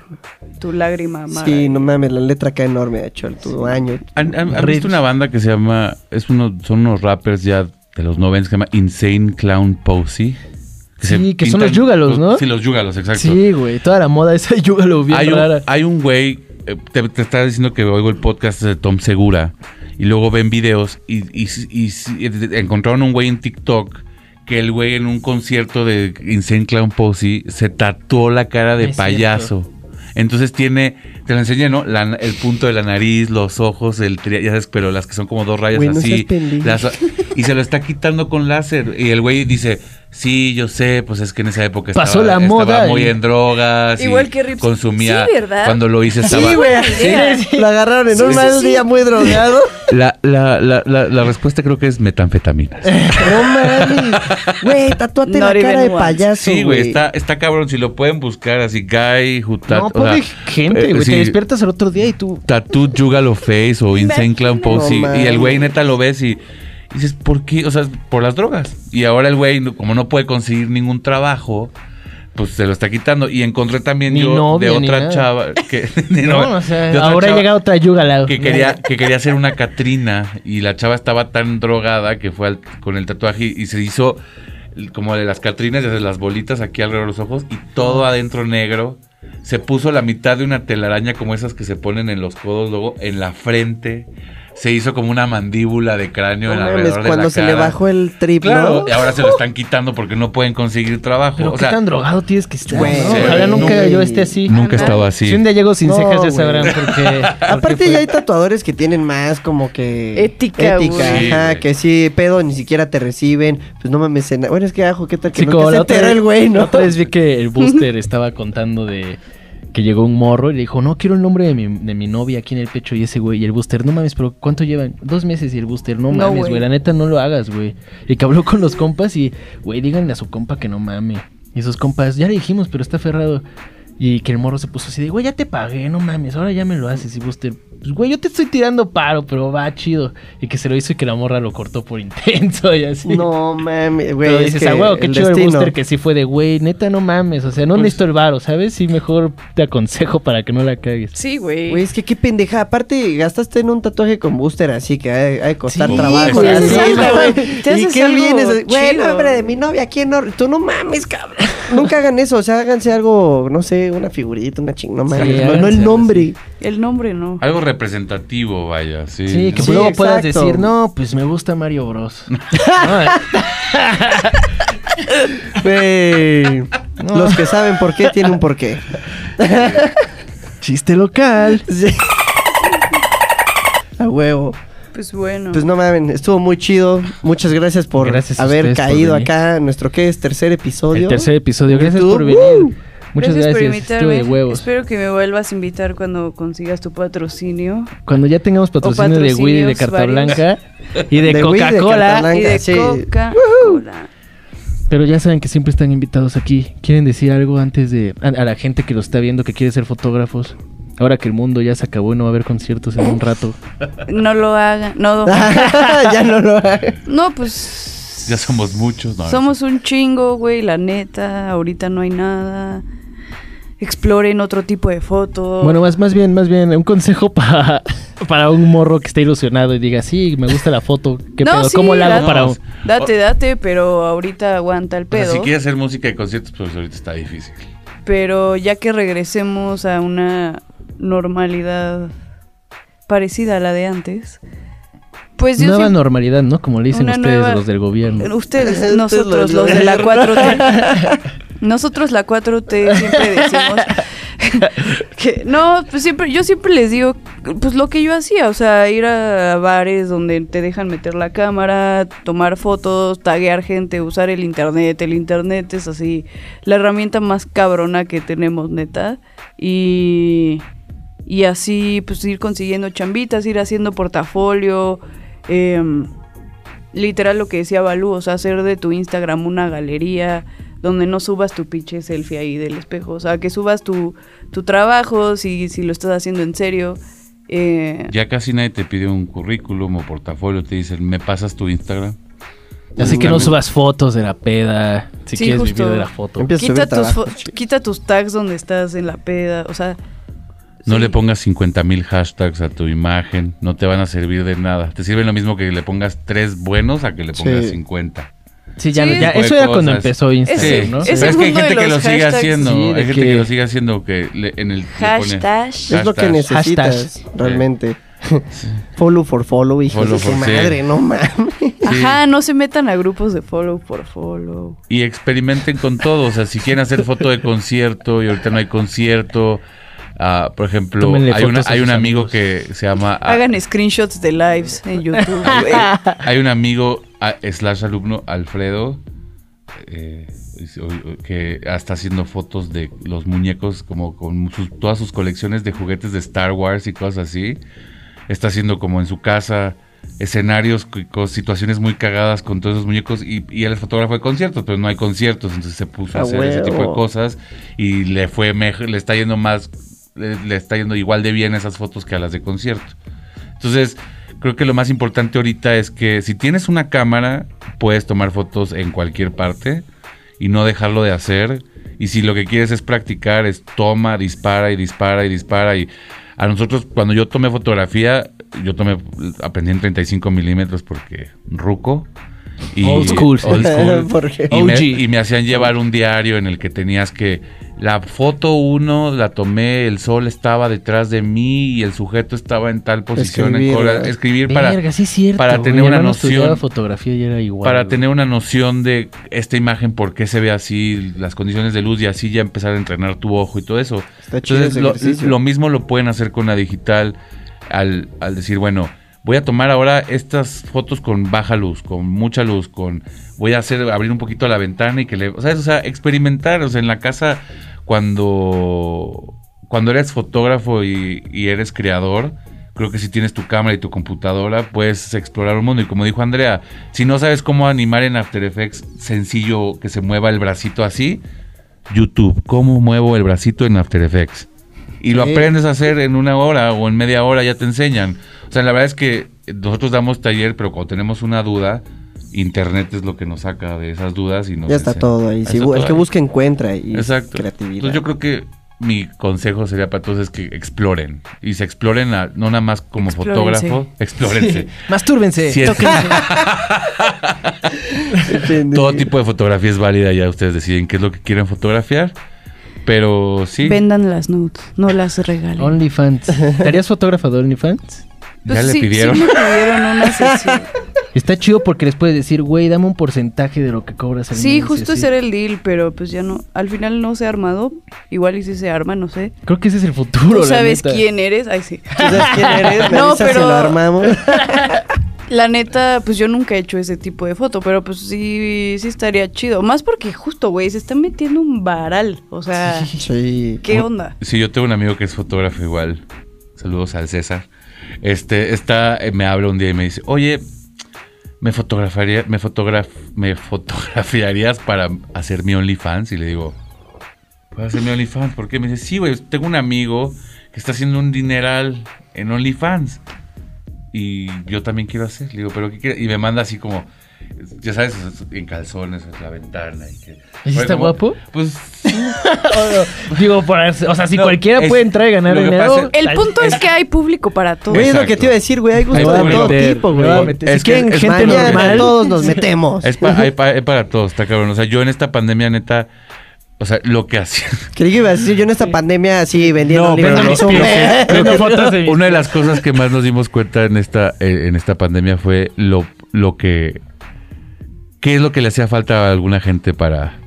tu lágrima amarga. sí, no mames, la letra acá enorme, de hecho, el tu año. ¿Han, han- visto una banda que se llama, es uno, son unos rappers ya de los 90 que se llama Insane Clown Posey? Sí, que son los yúgalos, ¿no? Sí, los yúgalos, exacto. Sí, güey. Toda la moda esa yuga lo bien hay, un, rara. hay un güey, eh, te, te estaba diciendo que oigo el podcast de Tom Segura y luego ven videos y, y, y- y- y encontraron un güey en TikTok que el güey en un concierto de Insane Clown Posey se tatuó la cara de Es payaso. Entonces tiene, te lo enseñé, ¿no? La- el punto de la nariz, los ojos, el ya sabes, pero las que son como dos rayas así. las- y se lo está quitando con láser. Y el güey dice, sí, yo sé, pues es que en esa época Pasó estaba, la moda estaba y- muy en drogas. y Igual que Rips. Consumía. Sí, ¿verdad? Cuando lo hice estaba... Sí, güey. Sí, Lo agarraron en Sí, un sí, mal sí. día muy drogado. La, la, la, la, la respuesta creo que es metanfetaminas. No mames. Güey, tatúate Not la cara de payaso, Sí, güey, está, está cabrón. Si lo pueden buscar así, Guy, who tat- No, o pobre sea, gente, eh, güey. sí, Te despiertas al otro día y tú. Tattoo Juggalo Face o Insane Clown Posey. No y el güey neta lo ves y, y dices, ¿por qué? O sea, por las drogas. Y ahora el güey, como no puede conseguir ningún trabajo, pues se lo está quitando. Y encontré también Ni yo novia, de otra chava que, No, o sea, ahora llega otra yuga la que quería, que quería hacer una Catrina y la chava estaba tan drogada que fue al- con el tatuaje y se hizo como de las Catrinas, desde las bolitas aquí alrededor de los ojos y todo adentro negro. Se puso la mitad de una telaraña como esas que se ponen en los codos luego en la frente. Se hizo como una mandíbula de cráneo No en alrededor de cuando se le bajó el trip, Claro, ¿no? y ahora se lo están quitando porque no pueden conseguir trabajo. Pero o qué sea, tan drogado tienes que estar. Güey, nunca yo esté así. nunca Ajá. estaba así. Si un día llego sin No, cejas, ya sabrán por qué. Aparte ya hay tatuadores que tienen más como que... Ética, güey. Sí, ajá, que sí, pedo, ni siquiera te reciben. Pues no mames, en- bueno, es que ajo, ¿qué tal que Sí, no que se vez, el güey, no? otra vez vi que el booster estaba contando de que llegó un morro y le dijo, no, quiero el nombre de mi, de mi novia aquí en el pecho. Y ese güey, y el booster, no mames, pero ¿cuánto llevan? Dos meses y el booster, no No, mames, güey. güey, la neta no lo hagas, güey. Y que habló con los compas y, güey, díganle a su compa que no mame. Y sus compas, ya le dijimos, pero está aferrado. Y que el morro se puso así de, güey, ya te pagué, no mames, ahora ya me lo haces. Y Booster, pues, güey, yo te estoy tirando paro, pero va chido. Y que se lo hizo y que la morra lo cortó por intenso y así. No mames, güey. Pero es dices, que ah, huevo, qué el chido el booster que sí fue de, güey, neta, no mames. O sea, no Pues- necesito el varo, ¿sabes? Sí, mejor te aconsejo para que no la cagues. Sí, güey. Güey, es que qué pendeja. Aparte, gastaste en un tatuaje con booster, así que ha de, ha de costar Sí, trabajo. güey, güey. ¿Y qué vienes? Güey, nombre de mi novia, ¿quién no? Tú no mames, cabrón. Nunca hagan eso, o sea, háganse algo, no sé, una figurita, una ching, no mames. no, no háganse el nombre. El nombre no. Algo representativo, vaya, sí. Sí, que Sí, luego puedas decir, no, pues me gusta Mario Bros. No, Güey. Los que saben por qué tienen un porqué. chiste local. Sí. A huevo. Pues bueno. Pues no mames, estuvo muy chido. Muchas gracias por Gracias haber por caído acá nuestro, ¿qué es? Tercer episodio. El tercer episodio. Gracias YouTube. por venir. Muchas gracias, gracias. por Estuvo invitarme. de huevos. Espero que me vuelvas a invitar cuando consigas tu patrocinio. Cuando ya tengamos patrocinio de Weed y de Carta varios. Blanca y de Coca-Cola. Y de sí. Coca-Cola. Pero ya saben que siempre están invitados aquí. ¿Quieren decir algo antes de a, a la gente que lo está viendo que quiere ser fotógrafos? Ahora que el mundo ya se acabó y no va a haber conciertos en un rato. No lo hagan. No, ya no lo no pues. Ya somos muchos, ¿no? Somos un chingo, güey, la neta. Ahorita no hay nada. Exploren otro tipo de foto. Bueno, más, más bien, más bien, un consejo para, para un morro que esté ilusionado y diga, sí, me gusta la foto. ¿Qué No, pedo? sí, ¿Cómo la hago date. para un... Date, date, pero ahorita aguanta el O sea, pedo. si quieres hacer música de conciertos, pues ahorita está difícil. Pero ya que regresemos a una normalidad parecida a la de antes, Pues yo Nueva siempre- normalidad, ¿no? Como le dicen ustedes nueva- los del gobierno. Ustedes, nosotros, los- los de la 4T. Nosotros la 4T siempre decimos que no, pues siempre yo siempre les digo pues lo que yo hacía, o sea, ir a bares donde te dejan meter la cámara, tomar fotos, taguear gente, usar el internet, el internet es así la herramienta más cabrona que tenemos, neta, y y así pues ir consiguiendo chambitas, ir haciendo portafolio, em, literal lo que decía Balú, o sea, hacer de tu Instagram una galería donde no subas tu pinche selfie ahí del espejo, o sea, que subas tu, tu trabajo, si, si lo estás haciendo en serio. eh, Ya casi nadie te pide un currículum o portafolio, te dicen, ¿me pasas tu Instagram? Así que no subas fotos de la peda. Si Sí, quieres justo. vivir de la foto. Quita, tus trabajos, fo- chicos. quita tus tags donde estás en la peda, o sea... No sí. le pongas 50 mil hashtags a tu imagen, no te van a servir de nada. Te sirve lo mismo que le pongas tres buenos a que le pongas Sí. 50. Sí, ya, Sí. ya- eso era cuando cosas. empezó Instagram, Ese- ¿no? ese- Pero es que hay gente que lo sigue haciendo. Sí, hay gente que- que lo sigue haciendo que le- en el pone Hashtag. Es lo que necesitas, Hashtags. realmente. follow for follow, hijos Follow de su sí. madre, no mames. Ajá, no se metan a grupos de follow por follow. Y experimenten con todo. O sea, si quieren hacer foto de concierto y ahorita no hay concierto. Ah, por ejemplo, hay, una- hay un amigo amigos. que se llama. Hagan screenshots de lives en YouTube. Hay un amigo ah, slash alumno, Alfredo, eh, que está haciendo fotos de los muñecos como con sus- todas sus colecciones de juguetes de Star Wars y cosas así. Está haciendo como en su casa escenarios co- con situaciones muy cagadas con todos esos muñecos y, y él es fotógrafo de conciertos, pero no hay conciertos, entonces se puso a hacer ese tipo de cosas y le fue mejor, le está yendo más, le, está yendo igual de bien esas fotos que a las de concierto. Entonces, creo que lo más importante ahorita es que si tienes una cámara, puedes tomar fotos en cualquier parte y no dejarlo de hacer. Y si lo que quieres es practicar, es toma, dispara y dispara y dispara. Y a nosotros, cuando yo tomé fotografía, yo tomé, aprendí en 35 milímetros porque ruco. Y Old school, sí. old school. Porque- Y me, OG. y me hacían llevar un diario en el que tenías que... La foto uno la tomé, el sol estaba detrás de mí y el sujeto estaba en tal posición. Escribir, para, Verga, sí es cierto, para tener una noción fotografía y era igual. para güey. tener una noción de esta imagen, por qué se ve así, las condiciones de luz y así ya empezar a entrenar tu ojo y todo eso. Está chido Entonces, ese lo, lo mismo lo pueden hacer con la digital al, al decir, bueno, voy a tomar ahora estas fotos con baja luz, con mucha luz, con voy a hacer abrir un poquito la ventana y que le, sea, o sea, experimentar, o sea, en la casa cuando cuando eres fotógrafo y, y eres creador, creo que si tienes tu cámara y tu computadora, puedes explorar un mundo. Y como dijo Andrea, si no sabes cómo animar en After Effects sencillo que se mueva el bracito así, YouTube, ¿cómo muevo el bracito en After Effects? Y lo Sí. aprendes a hacer en una hora o en media hora, ya te enseñan. O sea, la verdad es que nosotros damos taller, pero cuando tenemos una duda, Internet es lo que nos saca de esas dudas y nos Ya está enseña. todo ahí. Si el todo que ahí. busca encuentra y Exacto. creatividad. Entonces yo creo que mi consejo sería para todos es que exploren. Y se exploren a- no nada más como Explórense. fotógrafo, explórense. Mastúrbense. Si es- Entiende. todo tipo de fotografía es válida, ya ustedes deciden qué es lo que quieren fotografiar. Pero sí, Vendan las nudes, no las regalen. OnlyFans. ¿Te harías fotógrafo de OnlyFans? ya Pues le pidieron. Sí me pidieron una sesión. Está chido porque les puedes decir, güey, dame un porcentaje de lo que cobras al Sí, mes", y justo ese era el deal, pero pues ya no. Al final no se ha armado. Igual y si se arma, no sé. Creo que ese es el futuro. ¿Tú la sabes neta. quién eres? Ay, sí. ¿Tú sabes quién eres? No, avisas si pero- lo armamos. La neta, pues yo nunca he hecho ese tipo de foto, pero pues sí, sí estaría chido. Más porque justo, güey, se está metiendo un varal. O sea, Sí. ¿qué onda? Sí, yo tengo un amigo que es fotógrafo igual. Saludos al César. Este, está, eh, me habla un día y me dice, oye, me fotografaría, me fotograf, me fotografiarías para hacer mi OnlyFans y le digo, ¿puedo hacer mi OnlyFans? ¿Por qué? Me dice, sí, güey, tengo un amigo que está haciendo un dineral en OnlyFans y yo también quiero hacer. Le digo, pero ¿qué quieres? Y me manda así como, ya sabes, en calzones, en la ventana. Y que, ¿Y si está como, guapo? Pues Digo, por, o sea, si No, cualquiera es- puede entrar y ganar dinero. pasa- El punto es que hay público para todo. Es lo que te iba a decir, güey. Hay gusto voy a de todo meter, tipo, güey. Es si quieren gente normal. todos nos metemos. Es, pa- hay, pa- hay para todos, está cabrón. O sea, yo en esta pandemia, neta, o sea, lo que hacía. Creí que iba a decir yo en esta pandemia así vendiendo No, pero libros. lo- en lo que- Tengo fotos de mis Una de las cosas que más nos dimos cuenta en esta, eh, en esta pandemia fue lo, lo que. ¿Qué es lo que le hacía falta a alguna gente para,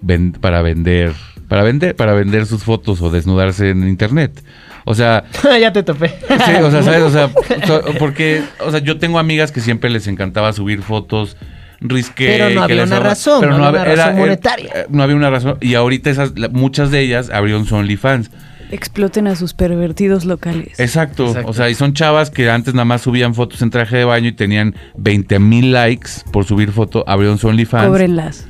ven- para vender? Para vender, para vender sus fotos o desnudarse en internet. O sea, ya te topé. Sí, o sea, ¿sabes? O sea, porque, o sea, yo tengo amigas que siempre les encantaba subir fotos risqué. Pero no había una daba- razón, no había una razón monetaria. eh, no había una razón. Y ahorita esas, muchas de ellas abrieron su OnlyFans. Exploten a sus pervertidos locales. Exacto. Exacto. O sea, y son chavas que antes nada más subían fotos en traje de baño y tenían 20 mil likes por subir foto. Abrieron su OnlyFans. Cóbrenlas.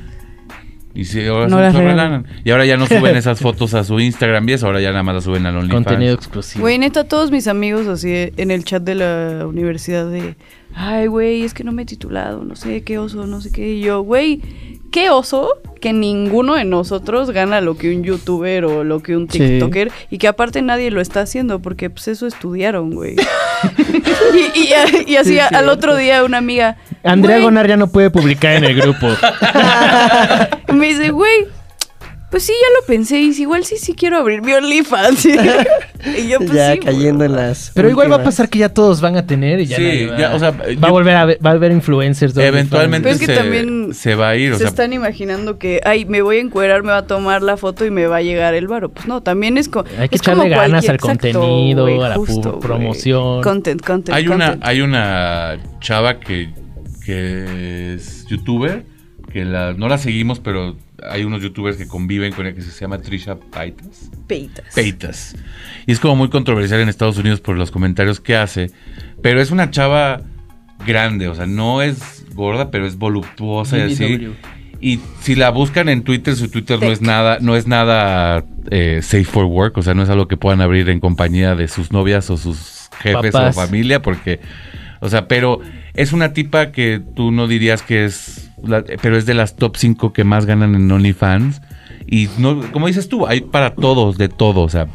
Y, sí, ahora No se las relanan. y ahora ya no suben esas fotos a su Instagram y eso, ahora ya nada más las suben al OnlyFans. Contenido exclusivo. Güey, neta, todos mis amigos así en el chat de la universidad de, ay, güey, es que no me he titulado, no sé qué oso, no sé qué. Y yo, güey, qué oso que ninguno de nosotros gana lo que un youtuber o lo que un Sí. tiktoker y que aparte nadie lo está haciendo porque pues eso estudiaron, güey. y, y- y así Sí, al otro día una amiga, Andrea güey, Gonar ya no puede publicar en el grupo. me dice, güey, pues sí, ya lo pensé, y si igual sí, sí quiero abrir mi OnlyFans. y yo, pues ya sí, cayendo en las. Pero igual va a pasar que ya todos van a tener y ya, Sí, nadie va, ya, o sea, va yo- a volver a ver, va a haber influencers. de Eventualmente Pero es que se, también se va a ir. O se sea, están imaginando que, ay, me voy a encuerar, me va a tomar la foto y me va a llegar el varo. Pues no, también es, co Hay que es echarle ganas cualquier- al contenido, a la justo, promoción. Content, content, hay una, content. hay una chava que, que es youtuber, que la, no la seguimos, pero hay unos youtubers que conviven con ella que se llama Trisha Paitas. Peitas. Peitas. Y es como muy controversial en Estados Unidos por los comentarios que hace. Pero es una chava grande, o sea, no es gorda, pero es voluptuosa y así. Y si la buscan en Twitter, su Twitter no es nada, no es nada eh, safe for work, o sea, no es algo que puedan abrir en compañía de sus novias o sus jefes Papás. o familia, porque, o sea, pero es una tipa que tú no dirías que es, la- pero es de las top 5 que más ganan en OnlyFans. Y no, como dices tú, hay para todos, de todo, o sea,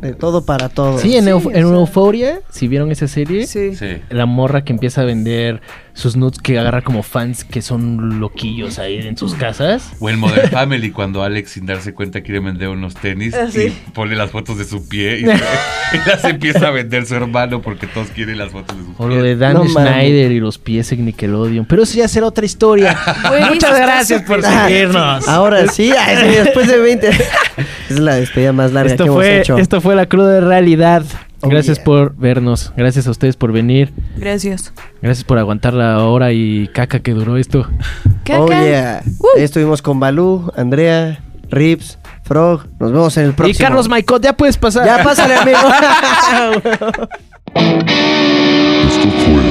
De todo para todo. Sí, en, Sí, en. Euphoria, si vieron esa serie, Sí. sí. la morra que empieza a vender sus nudes que agarra como fans que son loquillos ahí en sus casas. O en Modern Family, cuando Alex, sin darse cuenta, quiere vender unos tenis Ah, sí. y pone las fotos de su pie y, y las empieza a vender su hermano porque todos quieren las fotos de su O pie. lo de Dan No. Schneider y los pies en Nickelodeon. Pero eso ya será otra historia. Muchas gracias por Ah, seguirnos. Ahora sí, ay, sí, después de 20. es la despedida más larga que Esto hemos fue, hecho. esto fue la cruda realidad. Oh, Gracias yeah. por vernos. Gracias a ustedes por venir. Gracias. Gracias por aguantar la hora y caca que duró esto. Caca. Oh, yeah. Uh. Estuvimos con Balú, Andrea, Rips, Frog. Nos vemos en el próximo. Y Carlos Maicot, ya puedes pasar. Ya pásale, amigo.